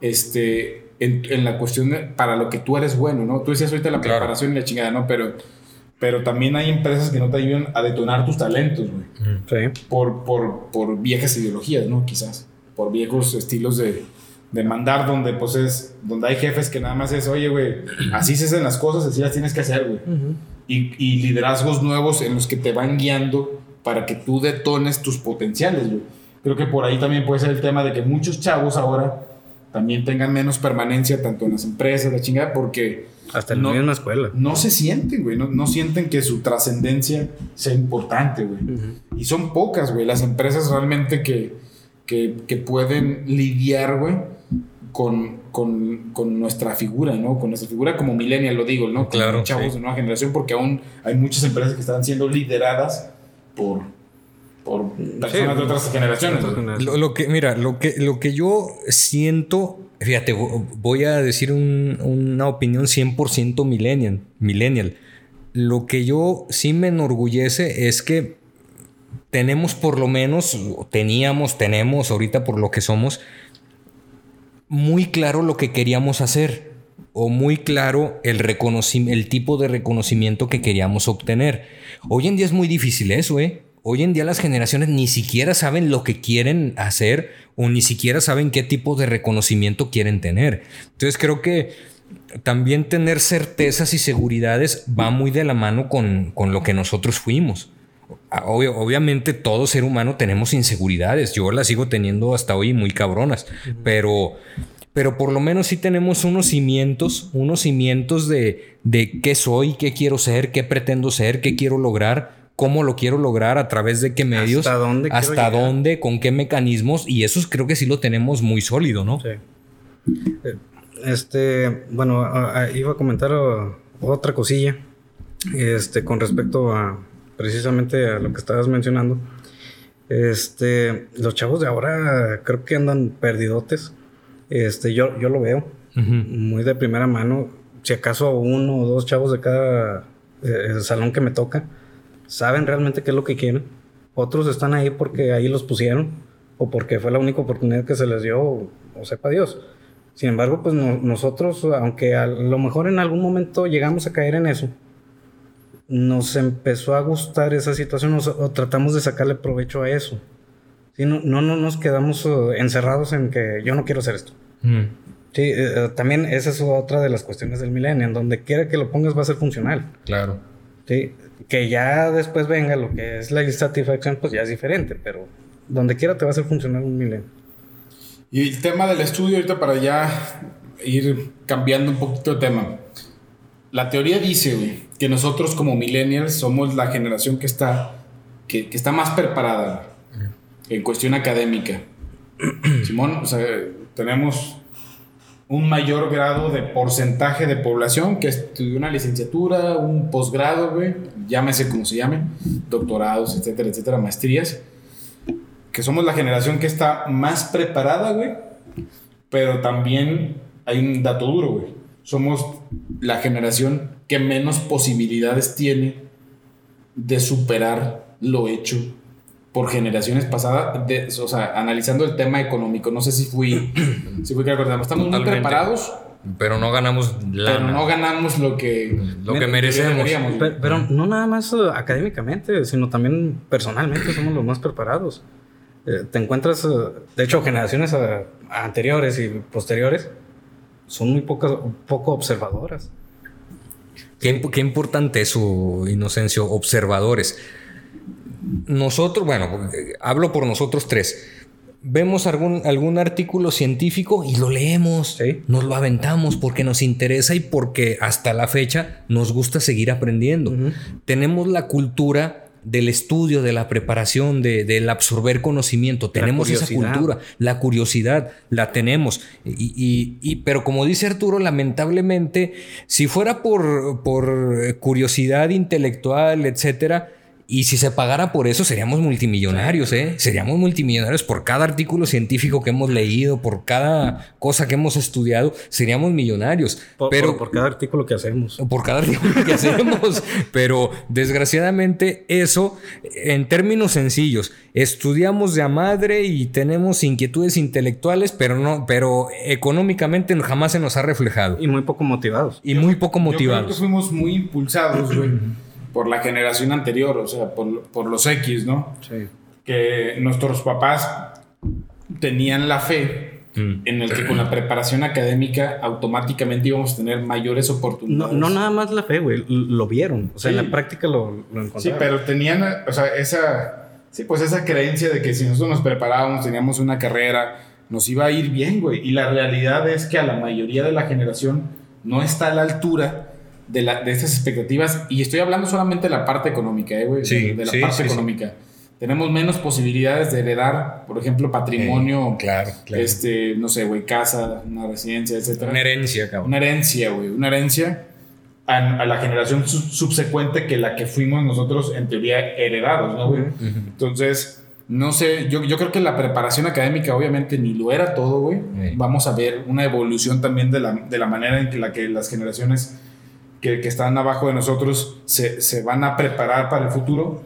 este, en, en la cuestión de, para lo que tú eres bueno, ¿no? Tú decías ahorita la Claro. preparación y la chingada, ¿no? Pero, pero también hay empresas que no te ayudan a detonar tus talentos, güey Sí. por, por, por viejas ideologías, ¿no? Quizás. Por viejos estilos de, de mandar donde, pues, es... Donde hay jefes que nada más es, oye, güey, así se hacen las cosas, así las tienes que hacer, güey. y, y liderazgos nuevos en los que te van guiando para que tú detones tus potenciales, güey. Creo que por ahí también puede ser el tema de que muchos chavos ahora también tengan menos permanencia tanto en las empresas, la chingada, porque Hasta en No. la misma escuela. no se sienten, güey, no, no sienten que su trascendencia sea importante, güey. Y son pocas, güey, las empresas realmente que, que, que pueden lidiar, güey, con, con, con nuestra figura, ¿no? Con nuestra figura como millennial, lo digo, ¿no? Como Claro, chavos sí. de nueva generación, porque aún hay muchas empresas que están siendo lideradas por, por personas de otras generaciones. Lo, lo que, mira, lo que, lo que yo siento, fíjate, vo- voy a decir un- una opinión 100% millennial, millennial. Lo que yo sí me enorgullece es que tenemos por lo menos, teníamos, tenemos ahorita por lo que somos, muy claro lo que queríamos hacer o muy claro el, el tipo de reconocimiento que queríamos obtener. Hoy en día es muy difícil eso, ¿eh? Hoy en día las generaciones ni siquiera saben lo que quieren hacer o ni siquiera saben qué tipo de reconocimiento quieren tener. Entonces creo que también tener certezas y seguridades va muy de la mano con, con lo que nosotros fuimos. Obvio- obviamente todo ser humano tenemos inseguridades. Yo las sigo teniendo hasta hoy muy cabronas. Pero, pero por lo menos sí tenemos unos cimientos, unos cimientos de, de qué soy, qué quiero ser, qué pretendo ser, qué quiero lograr, cómo lo quiero lograr, a través de qué medios, ¿Hasta dónde hasta dónde, con qué mecanismos. Y eso creo que sí lo tenemos muy sólido, ¿no? Sí. Eh, Este, bueno, iba a comentar uh, otra cosilla, este, con respecto a precisamente a lo que estabas mencionando. Este, los chavos de ahora creo que andan perdidotes. Este, yo, yo lo veo muy de primera mano. Si acaso uno o dos chavos de cada eh, salón que me toca saben realmente qué es lo que quieren. Otros están ahí porque ahí los pusieron o porque fue la única oportunidad que se les dio o, o sepa Dios. Sin embargo, pues no- nosotros, aunque a lo mejor en algún momento llegamos a caer en eso, nos empezó a gustar esa situación nos- o tratamos de sacarle provecho a eso. Sí, no, no, no nos quedamos eh, encerrados en que yo no quiero hacer esto. Mm. Sí, eh, eh, también esa es otra de las cuestiones del milenio. En donde quiera que lo pongas va a ser funcional. Claro. Sí, que ya después venga lo que es la insatisfacción, pues ya es diferente, pero donde quiera te va a ser funcional un milenio. Y el tema del estudio, ahorita para ya ir cambiando un poquito de tema. La teoría dice, güey, que nosotros como millennials somos la generación que está, que, está más preparada en cuestión académica. Simón, tenemos un mayor grado de porcentaje de población que estudió una licenciatura, un posgrado, güey, llámese como se llame, doctorados, etcétera, etcétera, maestrías que somos la generación que está más preparada, güey. Pero también hay un dato duro, güey. Somos la generación que menos posibilidades tiene de superar lo hecho por generaciones pasadas, de- o sea, analizando el tema económico. No sé si fui, si fui claro, estamos muy Totalmente. preparados, Pero no ganamos lana. pero no ganamos lo que, lo que merecemos. Pero, pero no nada más eh, académicamente, sino también personalmente somos los más preparados. Eh, te encuentras, eh, de hecho, generaciones anteriores y posteriores son muy pocas, poco observadoras. Qué, qué importante es su inocencio, observadores. Nosotros, bueno, eh, hablo por nosotros tres. Vemos algún, algún artículo científico y lo leemos, Sí. nos lo aventamos porque nos interesa y porque hasta la fecha nos gusta seguir aprendiendo. Tenemos la cultura del estudio, de la preparación, de, del absorber conocimiento. Tenemos esa cultura, la curiosidad, la tenemos. Y, y- y- pero como dice Arturo, lamentablemente, si fuera por, por curiosidad intelectual, etcétera, y si se pagara por eso, seríamos multimillonarios, ¿eh? Seríamos multimillonarios por cada artículo científico que hemos leído, por cada cosa que hemos estudiado, seríamos millonarios. Por, pero por- por cada artículo que hacemos. por cada artículo que hacemos. Pero desgraciadamente eso, en términos sencillos, estudiamos de a madre y tenemos inquietudes intelectuales, pero no, pero económicamente jamás se nos ha reflejado. Y muy poco motivados. Y muy poco Yo creo que motivados. fuimos muy impulsados, güey, por la generación anterior, o sea, por, por los X, ¿no? Sí. Que nuestros papás tenían la fe Mm. en el que con la preparación académica automáticamente íbamos a tener mayores No, oportunidades. no nada más la fe, güey. Lo vieron. O sea, Sí. en la práctica lo, lo encontraron. Sí, pero tenían, o sea, esa, sí, pues esa creencia de que si nosotros nos preparábamos, teníamos una carrera, nos iba a ir bien, güey. Y la realidad es que a la mayoría de la generación no está a la altura de, la, de esas expectativas. Y estoy hablando solamente de la parte económica, eh, güey. Sí, de, de la sí, parte sí, económica. Tenemos menos posibilidades de heredar, por ejemplo, patrimonio, claro, claro. este, no sé, güey, casa, una residencia, etcétera. Una herencia, cabrón. Una herencia, güey. Una herencia a, a la generación su- subsecuente que la que fuimos nosotros, en teoría, heredados, ¿no, güey? Entonces, no sé, yo, yo creo que la preparación académica obviamente ni lo era todo, güey. Sí. Vamos a ver una evolución también de la, de la manera en que, la que las generaciones que, que están abajo de nosotros se, se van a preparar para el futuro.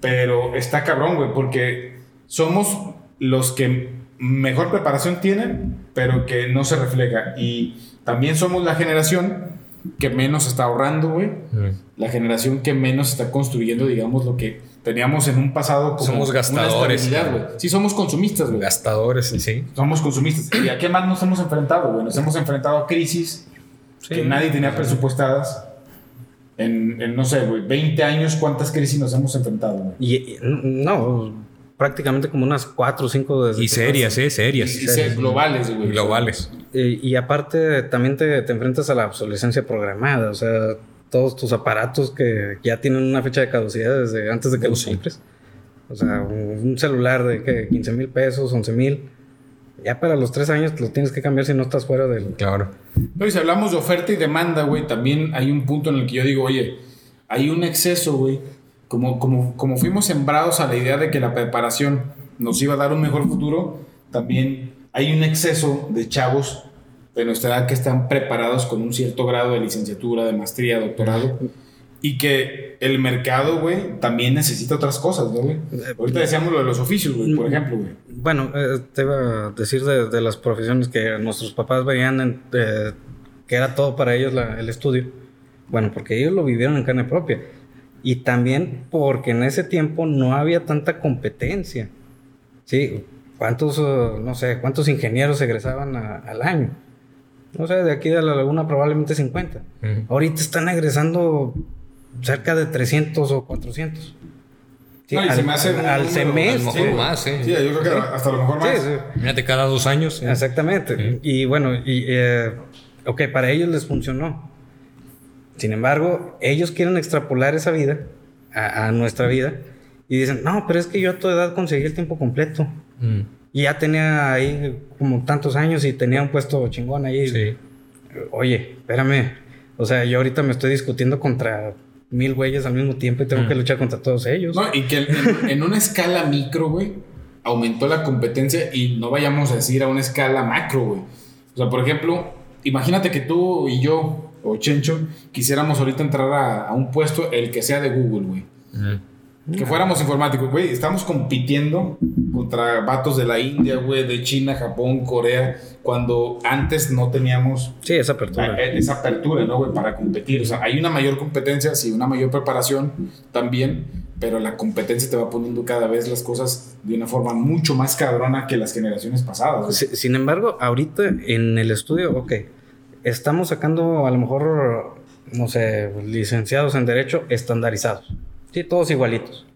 Pero está cabrón, güey, porque somos los que mejor preparación tienen, pero que no se refleja. Y también somos la generación que menos está ahorrando, güey. La generación que menos está construyendo, digamos, lo que teníamos en un pasado como Somos una gastadores. estabilidad, güey. Sí, somos consumistas, güey. Gastadores, sí. Somos consumistas. ¿Y a qué más nos hemos enfrentado, güey? Nos hemos enfrentado a crisis Sí. que nadie tenía presupuestadas. En, en, no sé, güey, 20 años, ¿cuántas crisis nos hemos enfrentado, güey? Y, y- no, prácticamente como unas cuatro o cinco desde Y que- serias, ¿eh? Y, Serias. y ser globales, güey. Globales. Eh, y aparte también te, te enfrentas a la obsolescencia programada, o sea, todos tus aparatos que ya tienen una fecha de caducidad desde antes de que Oh, los sí. compres. O sea, un, un celular de ¿qué? 15 mil pesos, 11 mil. Ya para los tres años lo tienes que cambiar si no estás fuera del... Claro. No, y si hablamos de oferta y demanda, güey, también hay un punto en el que yo digo, oye, hay un exceso, güey. Como, como, como fuimos sembrados a la idea de que la preparación nos iba a dar un mejor futuro, también hay un exceso de chavos de nuestra edad que están preparados con un cierto grado de licenciatura, de maestría, doctorado, y que el mercado, güey, también necesita otras cosas, ¿no, güey? Ahorita decíamos lo de los oficios, güey, por ejemplo, güey. Bueno, eh, te iba a decir de, de las profesiones que nuestros papás veían en- eh, que era todo para ellos la- el estudio. Bueno, porque ellos lo vivieron en carne propia. Y también porque en ese tiempo no había tanta competencia. Sí, ¿cuántos, eh, no sé, cuántos ingenieros egresaban a- al año? No sé, de aquí de la laguna probablemente 50. Ujú. Ahorita están egresando cerca de 300 o 400. Sí, No, y se al, me hace al semestre. a lo mejor más, ¿eh? Sí, yo creo que hasta a lo mejor más. Sí, sí. Fíjate, cada dos años. ¿eh? Exactamente. Y bueno, y, eh, ok, para ellos les funcionó. Sin embargo, ellos quieren extrapolar esa vida a, a nuestra vida y dicen, no, pero es que yo a tu edad conseguí el tiempo completo. Mm, Y ya tenía ahí como tantos años y tenía un puesto chingón ahí. Sí. Oye, espérame. O sea, yo ahorita me estoy discutiendo contra mil güeyes al mismo tiempo y tengo Mm. que luchar contra todos ellos. No, y que en, en una escala micro, güey, aumentó la competencia y no vayamos a decir a una escala macro, güey. O sea, por ejemplo, imagínate que tú y yo, o Chencho, quisiéramos ahorita entrar a, a un puesto, el que sea de Google, güey. Mm. Que fuéramos informáticos, güey. Estamos compitiendo contra vatos de la India, güey, de China, Japón, Corea, cuando antes no teníamos Sí, esa apertura. eh, esa apertura, ¿no, güey? Para competir. O sea, hay una mayor competencia, sí, una mayor preparación también, pero la competencia te va poniendo cada vez las cosas de una forma mucho más cabrona que las generaciones pasadas. Sin embargo, ahorita en el estudio, ok, estamos sacando a lo mejor, no sé, licenciados en Derecho estandarizados. Sí, todos igualitos.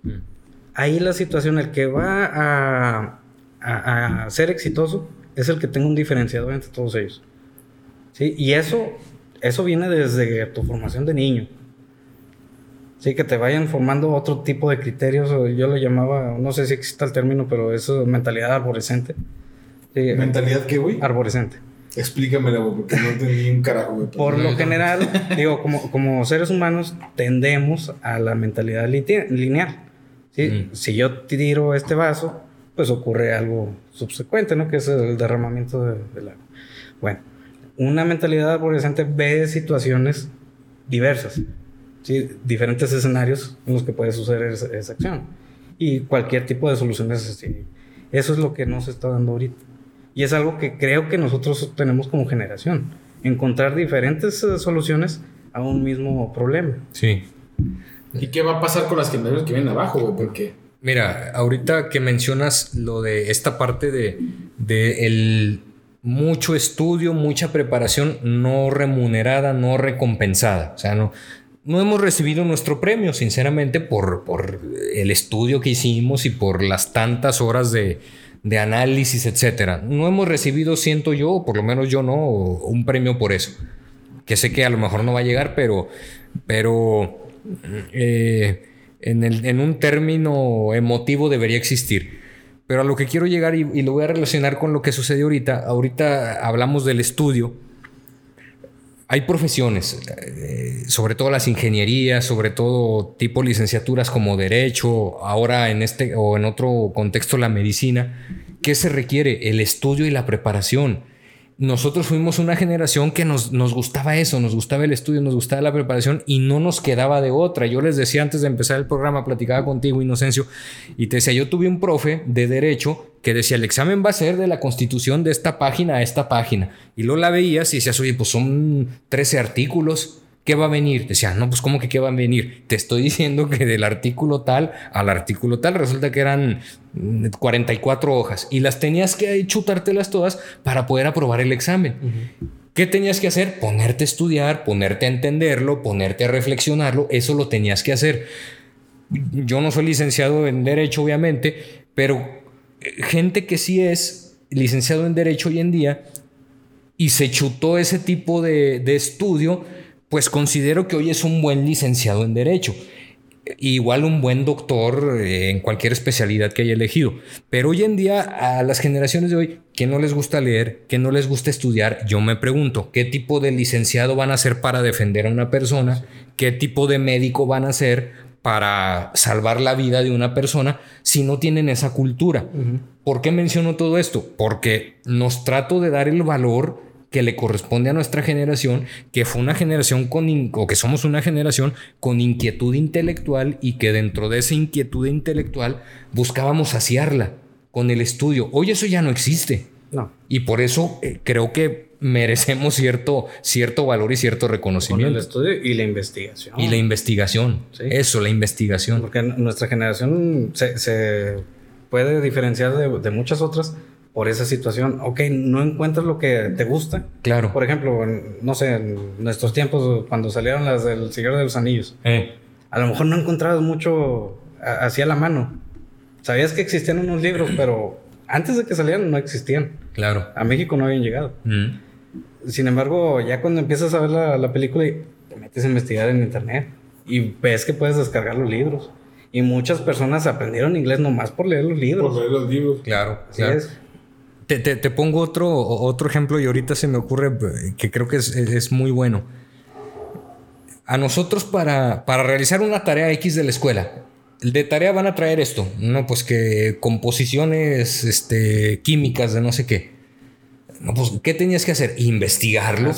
Ahí la situación, el que va a, a- a ser exitoso es el que tenga un diferenciador entre todos ellos. ¿Sí? Y eso, eso viene desde tu formación de niño. Sí, que te vayan formando otro tipo de criterios, o yo lo llamaba, no sé si existe el término, pero es eh, mentalidad arborescente. Sí, ¿Mentalidad qué, güey? arborescente. Explícamela, güey, porque no entendí un carajo, güey. Por lo general, digo, como, como seres humanos tendemos a la mentalidad lineal. ¿sí? Mm. Si yo tiro este vaso, pues ocurre algo subsecuente, ¿no? Que es el derramamiento de- del agua. Bueno, una mentalidad arborescente ve situaciones diversas, ¿sí? diferentes escenarios en los que puede suceder esa, esa acción. Y cualquier tipo de soluciones así. Eso es lo que nos está dando ahorita. Y es algo que creo que nosotros tenemos como generación. Encontrar diferentes eh, soluciones a un mismo problema. Sí. ¿Y qué va a pasar con las generaciones que vienen abajo, güey? Porque Mira, ahorita que mencionas lo de esta parte de, de el mucho estudio, mucha preparación no remunerada, no recompensada. O sea, no, no hemos recibido nuestro premio, sinceramente, por, por el estudio que hicimos y por las tantas horas de, de análisis, etcétera. No hemos recibido, siento yo, o por lo menos yo no, un premio por eso. Que sé que a lo mejor no va a llegar, pero, pero eh, en, el- en un término emotivo debería existir. Pero a lo que quiero llegar y, y lo voy a relacionar con lo que sucedió ahorita. Ahorita hablamos del estudio. Hay profesiones, eh, sobre todo las ingenierías, sobre todo tipo licenciaturas como derecho, ahora en este o en otro contexto la medicina. ¿Qué se requiere? El estudio y la preparación nosotros fuimos una generación que nos, nos gustaba eso, nos gustaba el estudio, nos gustaba la preparación y no nos quedaba de otra. Yo les decía antes de empezar el programa, platicaba contigo, Inocencio, y te decía, yo tuve un profe de derecho que decía, el examen va a ser de la constitución de esta página a esta página. Y luego la veías y decías, oye, pues son 13 artículos. ¿Qué va a venir? Decía, no, pues ¿cómo que qué va a venir? Te estoy diciendo que del artículo tal al artículo tal resulta que eran mm, 44 hojas y las tenías que chutártelas todas para poder aprobar el examen. ¿Qué tenías que hacer? Ponerte a estudiar, ponerte a entenderlo, ponerte a reflexionarlo, eso lo tenías que hacer. Yo no soy licenciado en Derecho, obviamente, pero eh, gente que sí es licenciado en Derecho hoy en día y se chutó ese tipo de, de estudio, pues considero que hoy es un buen licenciado en Derecho. Igual un buen doctor eh, en cualquier especialidad que haya elegido. Pero hoy en día a las generaciones de hoy que no les gusta leer, que no les gusta estudiar, yo me pregunto, ¿qué tipo de licenciado van a ser para defender a una persona? ¿Qué tipo de médico van a ser para salvar la vida de una persona si no tienen esa cultura? ¿Por qué menciono todo esto? Porque nos trato de dar el valor que le corresponde a nuestra generación, que fue una generación con, in- o que somos una generación con inquietud intelectual y que dentro de esa inquietud intelectual buscábamos saciarla con el estudio. Hoy eso ya no existe. No. Y por eso eh, creo que merecemos cierto, cierto valor y cierto Con el reconocimiento. estudio y la investigación. Y la investigación. Sí. Eso, la investigación. Porque nuestra generación se, se puede diferenciar de, de muchas otras por esa situación. Ok, no encuentras lo que te gusta. Claro. Por ejemplo, en- no sé, en nuestros tiempos, cuando salieron las del Señor de los Anillos, Eh, a lo mejor no encontrabas mucho a- así a la mano. Sabías que existían unos libros, pero antes de que salieran no existían. claro. A México no habían llegado. Mm. Sin embargo, ya cuando empiezas a ver la, la película y te metes a investigar en internet y ves que puedes descargar los libros. Y muchas personas aprendieron inglés nomás por leer los libros. por leer los libros. Claro, Así claro. es. Te, te- te pongo otro, otro ejemplo y ahorita se me ocurre eh, que creo que es, es- es muy bueno. A nosotros para, para realizar una tarea X de la escuela, de tarea van a traer esto, no, pues que composiciones este, químicas de no sé qué. No, pues, ¿qué tenías que hacer? Investigarlo.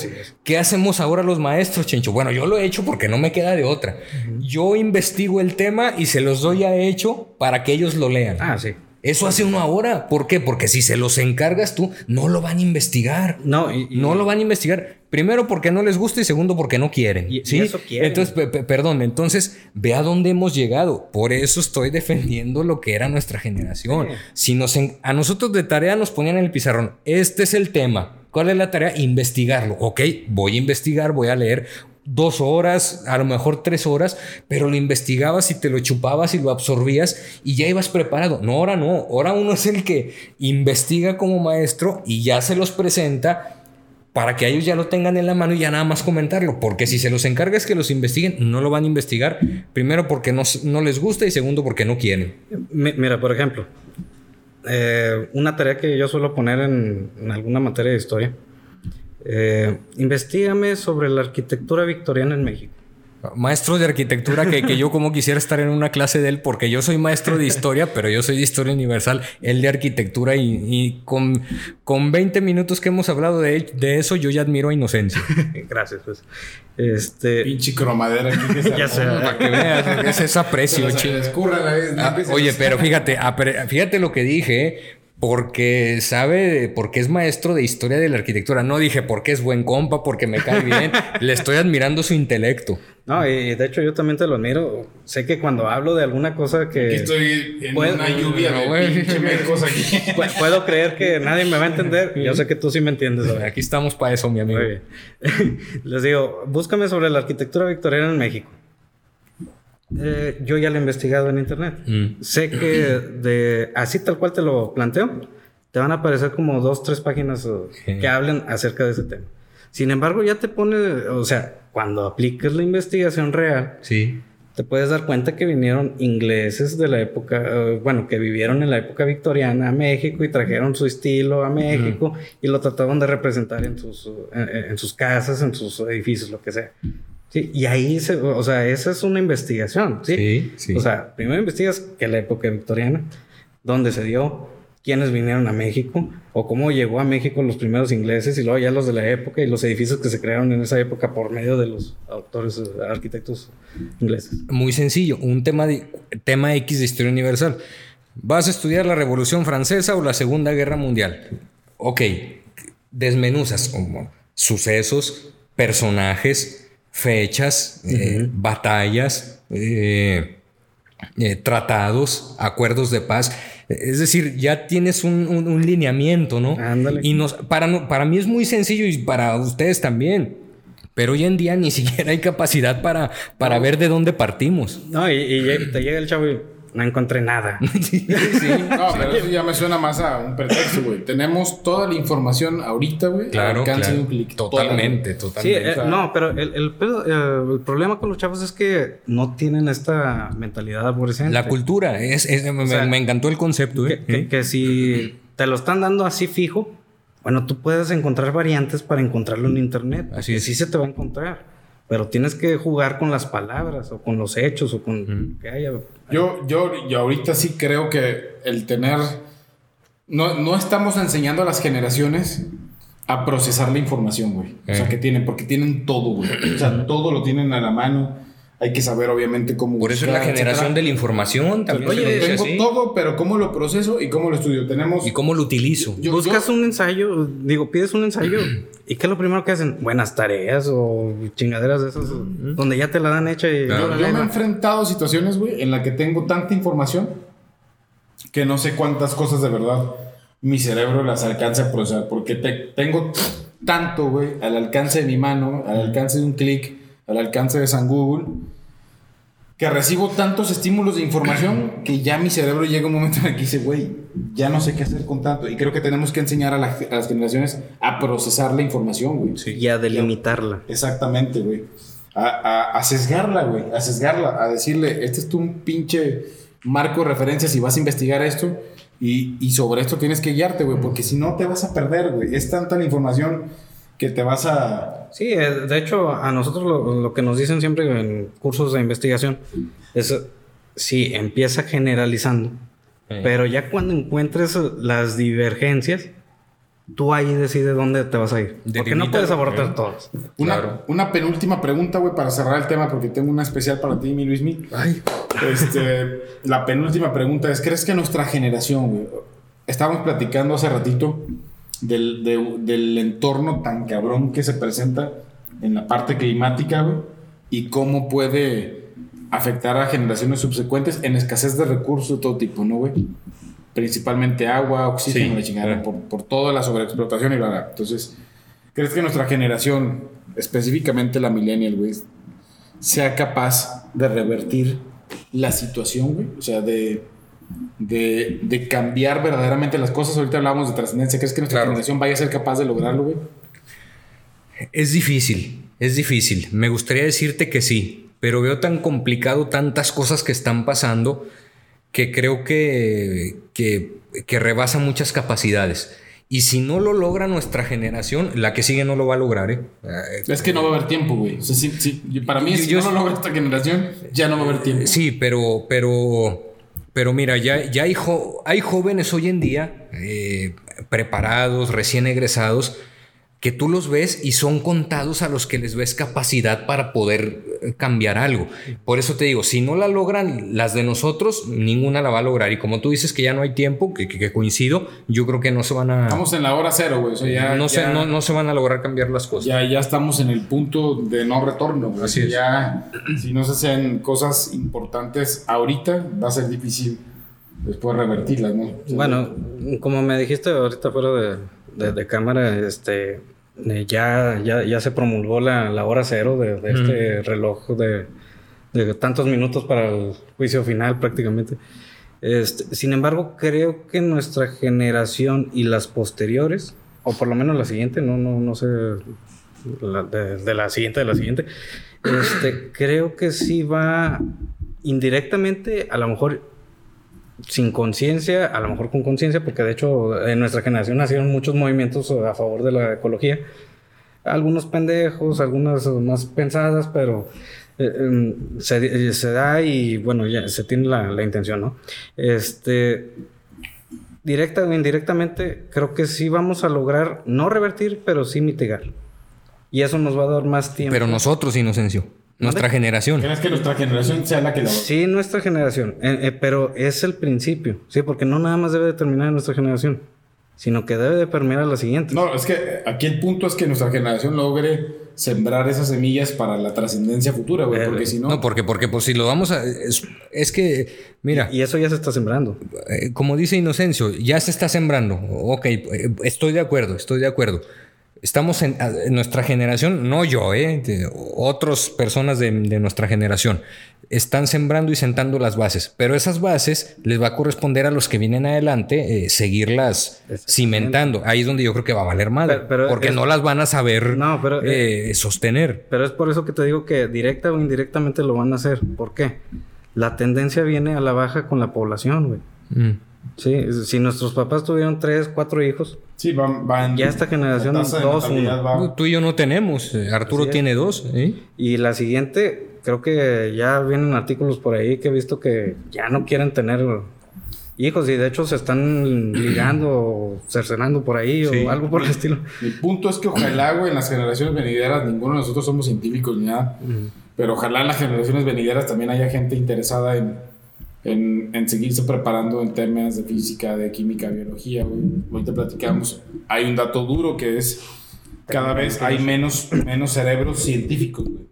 ¿Qué hacemos ahora los maestros, Chencho? Bueno, yo lo he hecho porque no me queda de otra. Yo investigo el tema y se los doy a hecho para que ellos lo lean. Ah, sí. Eso hace uno ahora. ¿Por qué? Porque si se los encargas tú, no lo van a investigar. No, y, y- No lo van a investigar. Primero porque no les gusta y segundo porque no quieren. Y- ¿sí? eso quieren. Entonces, pe- pe- perdón, entonces ve a dónde hemos llegado. Por eso estoy defendiendo lo que era nuestra generación. Sí. Si nos a nosotros de tarea nos ponían en el pizarrón, este es el tema. ¿Cuál es la tarea? Investigarlo. Ok, voy a investigar, voy a leer dos horas, a lo mejor tres horas, pero lo investigabas y te lo chupabas y lo absorbías y ya ibas preparado. No, ahora no. Ahora uno es el que investiga como maestro y ya se los presenta para que ellos ya lo tengan en la mano y ya nada más comentarlo. Porque si se los encargas que los investiguen, no lo van a investigar. Primero porque no, no les gusta y segundo porque no quieren. Mi- Mira, por ejemplo, eh, una tarea que yo suelo poner en alguna materia de historia. Eh, investígame sobre la arquitectura victoriana en México. Maestro de arquitectura que, que yo como quisiera estar en una clase de él porque yo soy maestro de historia, pero yo soy de historia universal, él de arquitectura y, y con, con 20 minutos que hemos hablado de, de eso yo ya admiro a Inocencia. Gracias, pues. Este, Pinche cromadera aquí que se Ya sé, armó. Para que veas, ese es aprecio, Se ching. les escurra la vez, no Ah, oye, pero fíjate, pero fíjate lo que dije, ¿eh? Porque sabe, porque es maestro de historia de la arquitectura. No dije porque es buen compa, porque me cae bien. Le estoy admirando su intelecto. no, y de hecho yo también te lo admiro. Sé que cuando hablo de alguna cosa que... Aquí estoy en Puedo- una lluvia no, de güey. pinche aquí. pu- puedo creer que nadie me va a entender. Yo sé que tú sí me entiendes. ¿sabes? Aquí estamos para eso, mi amigo. Muy bien. Les digo, búscame sobre la arquitectura victoriana en México. Eh, yo ya lo he investigado en internet. Mm. Sé que de así tal cual te lo planteo, te van a aparecer como dos, tres páginas que hablen acerca de ese tema. Sin embargo, ya te pone, o sea, cuando apliques la investigación real, Sí. te puedes dar cuenta que vinieron ingleses de la época, eh, bueno, que vivieron en la época victoriana a México y trajeron su estilo a México y lo trataban de representar en sus, eh, en sus casas, en sus edificios, lo que sea. Sí, y ahí, se, o sea, esa es una investigación, ¿sí? Sí, sí. O sea, primero investigas que la época victoriana, dónde se dio, quiénes vinieron a México, o cómo llegó a México los primeros ingleses y luego ya los de la época y los edificios que se crearon en esa época por medio de los autores, arquitectos ingleses. Muy sencillo, un tema, de, tema X de historia universal. ¿Vas a estudiar la Revolución Francesa o la Segunda Guerra Mundial? Ok, desmenuzas como sucesos, personajes, fechas, eh, batallas, eh, eh, tratados, acuerdos de paz. Es decir, ya tienes un, un- un lineamiento, ¿no? Ándale. Y nos, para, para mí es muy sencillo y para ustedes también. Pero hoy en día ni siquiera hay capacidad para, para ver de dónde partimos. No, y, y te llega el chavo y no encontré nada. No, pero eso ya me suena más a un pretexto, güey. Tenemos toda la información ahorita, güey. Claro, claro. de un clic. Totalmente, Sí, totalmente. eh, no, pero el, el pedo, eh, el problema con los chavos es que no tienen esta mentalidad aborrecente. La cultura, es, es- me, sea, me encantó el concepto. ¿eh? que, que- que si te lo están dando así fijo, bueno, tú puedes encontrar variantes para encontrarlo en internet. Así Así es. sí se te va a encontrar. Pero tienes que jugar con las palabras o con los hechos o con que haya. Yo, yo, yo ahorita sí creo que el tener. No, no estamos enseñando a las generaciones a procesar la información, güey. O sea, Eh. que tienen, porque tienen todo, güey. O sea, todo lo tienen a la mano. Hay que saber, obviamente, cómo. Por eso es la buscar, generación etcétera. de la información también. Oye, dice tengo así. todo, pero ¿cómo lo proceso y cómo lo estudio? Tenemos. ¿Y cómo lo utilizo? yo- Buscas yo- un ensayo, digo, pides un ensayo. ¿Y qué es lo primero que hacen? Buenas tareas o chingaderas de esas, donde ya te la dan hecha y. Claro. Yo, yo me he enfrentado a situaciones, güey, en la que tengo tanta información que no sé cuántas cosas de verdad mi cerebro las alcanza a procesar. Porque te- tengo tanto, güey, al alcance de mi mano, al alcance de un clic, al alcance de San Google, que recibo tantos estímulos de información que ya mi cerebro llega un momento en el que dice, güey, ya no sé qué hacer con tanto. Y creo que tenemos que enseñar a, la- a las generaciones a procesar la información, güey. Y a delimitarla. Exactamente, güey. A, a, a sesgarla, güey. A sesgarla. A decirle, este es tu un pinche marco de referencia si vas a investigar esto. Y, y sobre esto tienes que guiarte, güey. Porque si no te vas a perder, güey. Es tanta la información que te vas a... Sí, eh, de hecho, a nosotros lo, lo que nos dicen siempre en cursos de investigación es, sí, empieza generalizando, Eh. pero ya cuando encuentres las divergencias, tú ahí decides dónde te vas a ir. Porque no puedes abortar todos. Una, una penúltima pregunta, güey, para cerrar el tema, porque tengo una especial para ti, mi Luismi. Ay. Este, la penúltima pregunta es, ¿crees que nuestra generación, güey, estábamos platicando hace ratito del, de- del entorno tan cabrón que se presenta en la parte climática, güey, y cómo puede afectar a generaciones subsecuentes en escasez de recursos de todo tipo, ¿no, güey? Principalmente agua, oxígeno, Sí, la chingada, claro. por, por toda la sobreexplotación y bla, bla. Entonces, ¿crees que nuestra generación, específicamente la millennial, güey, sea capaz de revertir la situación, güey? O sea, de, de, de cambiar verdaderamente las cosas. Ahorita hablábamos de trascendencia. ¿Crees que nuestra Claro. generación vaya a ser capaz de lograrlo, güey? Es difícil, es difícil. Me gustaría decirte que sí, pero veo tan complicado tantas cosas que están pasando que creo que, que, que rebasa muchas capacidades. Y si no lo logra nuestra generación, la que sigue no lo va a lograr. ¿eh? Eh, Es que no va a haber tiempo, güey. O sea, sí- sí, para mí, Yo- si yo- no lo logra esta generación, ya no va a haber tiempo. Sí, pero, pero, pero mira, ya, ya hay, jóvenes hoy en día eh, preparados, recién egresados, que tú los ves y son contados a los que les ves capacidad para poder eh, cambiar algo. Por eso te digo, si no la logran las de nosotros, ninguna la va a lograr. Y como tú dices que ya no hay tiempo, que, que- que coincido, yo creo que no se van a... Estamos en la hora cero, güey. O sea, ya, no, se, no, no se van a lograr cambiar las cosas. ya, ya estamos en el punto de no retorno, güey. Así es. Ya, si no se hacen cosas importantes ahorita, va a ser difícil después revertirlas, ¿no? Bueno, como me dijiste ahorita fuera de, de- cámara, este eh, ya, ya, ya se promulgó la, la hora cero de, de este reloj de, de tantos minutos para el juicio final prácticamente. Este, sin embargo, creo que nuestra generación y las posteriores, o por lo menos la siguiente, no, no, no sé, la- de, de la siguiente, de la siguiente, este, creo que sí va indirectamente, a lo mejor sin conciencia, a lo mejor con conciencia, porque de hecho en nuestra generación nacieron muchos movimientos a favor de la ecología. Algunos pendejos, algunas más pensadas, pero eh, em, se, eh, se da y bueno, ya se tiene la, la intención, ¿no? Este, directa o indirectamente, creo que sí vamos a lograr, no revertir, pero sí mitigar. Y eso nos va a dar más tiempo. Pero nosotros, Inocencio, nuestra generación. ¿Crees que nuestra generación sea la que la Sí, nuestra generación, eh, eh, pero es el principio, sí, porque no nada más debe de terminar en nuestra generación, sino que debe de permear a la siguiente. No, es que aquí el punto es que nuestra generación logre sembrar esas semillas para la trascendencia futura, güey. Eh, Porque si no, No, porque, porque pues si lo vamos a... Es, es que, mira, Y eso ya se está sembrando. eh, como dice Inocencio, ya se está sembrando. Ok, estoy de acuerdo, estoy de acuerdo. Estamos en, en nuestra generación, no yo, eh, de- otras personas de, de nuestra generación, están sembrando y sentando las bases. Pero esas bases les va a corresponder a los que vienen adelante eh, seguirlas cimentando. Ahí es donde yo creo que va a valer madre. Pero- pero porque es- no las van a saber No, pero, eh, sostener. Pero es por eso que te digo que directa o indirectamente lo van a hacer. ¿Por qué? La tendencia viene a la baja con la población, güey. Mm. Sí, si nuestros papás tuvieron tres, cuatro hijos, sí, van, van- Ya esta generación, dos, va- Tú y yo no tenemos. eh, Arturo tiene dos. ¿eh? y la siguiente, creo que ya vienen artículos por ahí que he visto que ya no quieren tener hijos y de hecho se están ligando o cercenando por ahí Sí. o algo por el estilo. Mi punto es que ojalá, güey, en las generaciones venideras, ninguno de nosotros somos científicos ni nada, pero ojalá en las generaciones venideras también haya gente interesada en, en, en seguirse preparando en temas de física, de química, biología, güey. Ahorita platicamos, hay un dato duro que es cada vez hay menos, menos cerebros científicos, güey.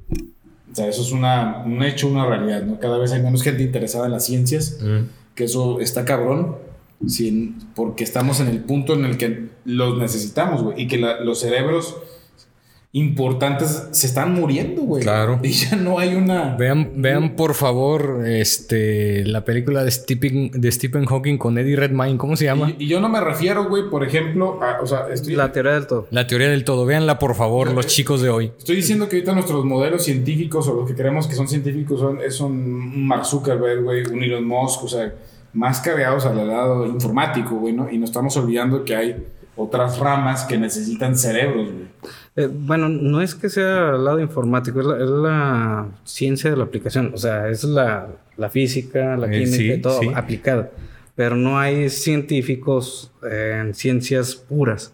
O sea, eso es una, un hecho, una realidad, ¿no? Cada vez hay menos gente interesada en las ciencias que eso está cabrón, sin- porque estamos en el punto en el que los necesitamos, güey, y que la- los cerebros importantes se están muriendo, güey. Claro. Y ya no hay una... Vean, vean por favor este, la película de Stephen, de Stephen Hawking con Eddie Redmayne. ¿Cómo se llama? Y, y yo no me refiero, güey, por ejemplo, a, o sea, estoy, La teoría del todo. La teoría del todo. Véanla por favor, los chicos de hoy. estoy diciendo que ahorita nuestros modelos científicos o los que creemos que son científicos son, es un Mark Zuckerberg, güey, un Elon Musk, o sea, más cargados al lado informático, güey, ¿no? Y nos estamos olvidando que hay otras ramas que necesitan cerebros, güey. Eh, bueno, no es que sea el lado informático, es la, es la ciencia de la aplicación. O sea, es la, la física, la Eh, química sí, y todo sí. aplicada. Pero no hay científicos eh, en ciencias puras.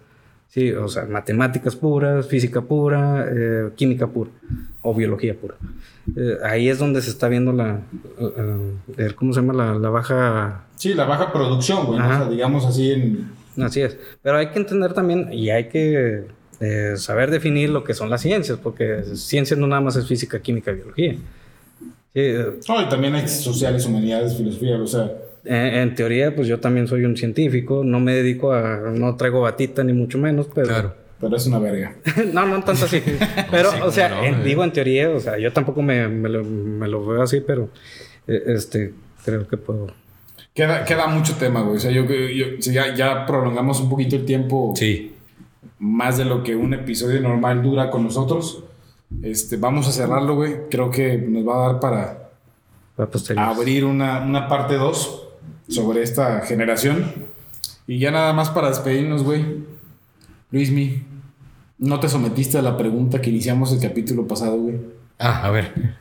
Sí, o sea, matemáticas puras, física pura, eh, química pura o biología pura. Eh, ahí es donde se está viendo la, eh, eh, ¿cómo se llama? La, la baja... Sí, la baja producción, güey. O sea, digamos así en... Así es. Pero hay que entender también y hay que eh, saber definir lo que son las ciencias, porque ciencia no nada más es física, química, biología. Sí, eh, No, y también hay sociales, humanidades, filosofía, o sea... en, en teoría, pues yo también soy un científico, no me dedico a, no traigo batita ni mucho menos, pero... Claro. Pero es una verga. no, no tanto así. Pero, Sí, o sea, no, en- eh. digo en teoría, o sea, yo tampoco me, me lo, me lo veo así, pero eh, este, creo que puedo. Queda, queda mucho tema, güey. O sea, yo, yo si ya, ya prolongamos un poquito el tiempo. Sí. más de lo que un episodio normal dura con nosotros. Este, vamos a cerrarlo, güey. Creo que nos va a dar para abrir una, una parte 2 sobre esta generación. Y ya nada más para despedirnos, güey. Luismi, no te sometiste a la pregunta que iniciamos el capítulo pasado, güey. Ah, a ver.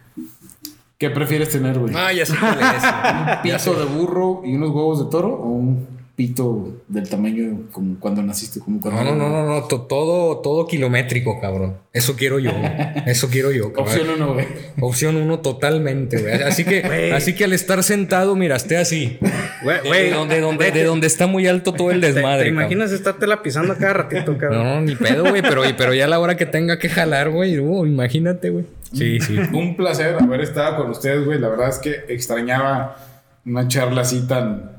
¿Qué prefieres tener, güey? Ah, ya sé cuál es. ¿Un pito de burro y unos huevos de toro o un pito del tamaño como cuando naciste? Como cuando No, no, no, no, no, to- todo, todo kilométrico, cabrón. Eso quiero yo. Eso quiero yo. cabrón. Opción uno, güey. Opción uno totalmente, güey. Así que, así que al estar sentado, mira, esté así. Güey, De, güey, donde, donde, de donde está muy alto todo el ¿te, desmadre. te imaginas estártela pisando cada ratito, cabrón? No, ni pedo, güey, pero, pero ya a la hora que tenga que jalar, güey, uh, imagínate, güey. Sí, sí. Un placer haber estado con ustedes, güey. La verdad es que extrañaba una charla así tan,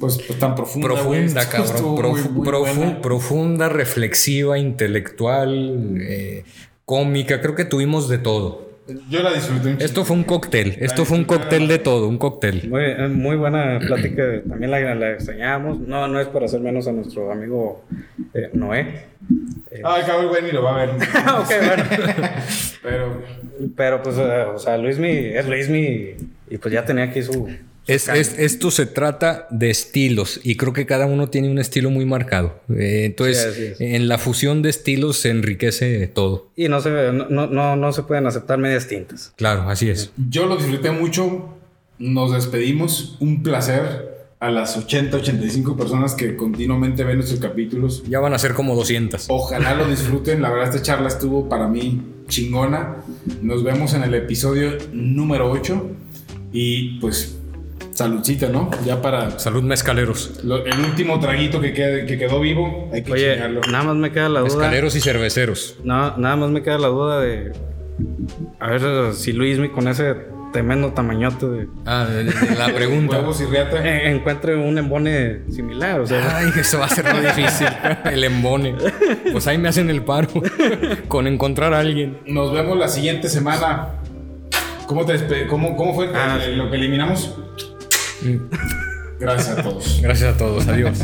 pues, pues, tan profunda. Profunda, cabrón. muy, Profu- muy profu- buena. profunda, reflexiva, intelectual, eh, cómica. Creo que tuvimos de todo. Yo la disfruté un Esto fue un cóctel. Esto fue un cóctel de todo, un cóctel. Muy, eh, muy buena plática, también la, la extrañamos. No, no es para hacer menos a nuestro amigo eh, Noé. Ay, cabrón, güey, ni lo va a ver. ok, bueno. Pero Pero pues, eh, o sea, Luismi es Luismi y pues ya tenía aquí su... Es, es- esto se trata de estilos y creo que cada uno tiene un estilo muy marcado. Eh, entonces, Sí, en la fusión de estilos se enriquece todo. Y no se, no, no, no, no se pueden aceptar medias tintas. Claro, así es. yo lo disfruté mucho. Nos despedimos. Un placer a las 80, 85 personas que continuamente ven nuestros capítulos. Ya van a ser como 200. Ojalá lo disfruten. La verdad, esta charla estuvo para mí chingona. Nos vemos en el episodio número 8. Y pues, saludcita, ¿no? Ya para Salud, mezcaleros. lo- el último traguito que, quede- que quedó vivo. Hay que Oye, chingarlo. nada más me queda la duda. Mezcaleros y cerveceros. No, nada más me queda la duda de. A ver si Luismi con ese tremendo tamañote de. Ah, de- de la pregunta. Huevos y riata. eh, encuentre un embone similar. O sea, Ay, eso va a ser muy difícil. El embone. Pues ahí me hacen el paro con encontrar a alguien. Nos vemos la siguiente semana. ¿Cómo, te cómo, cómo fue Ah, lo que eliminamos? Gracias a todos. Gracias a todos. Adiós.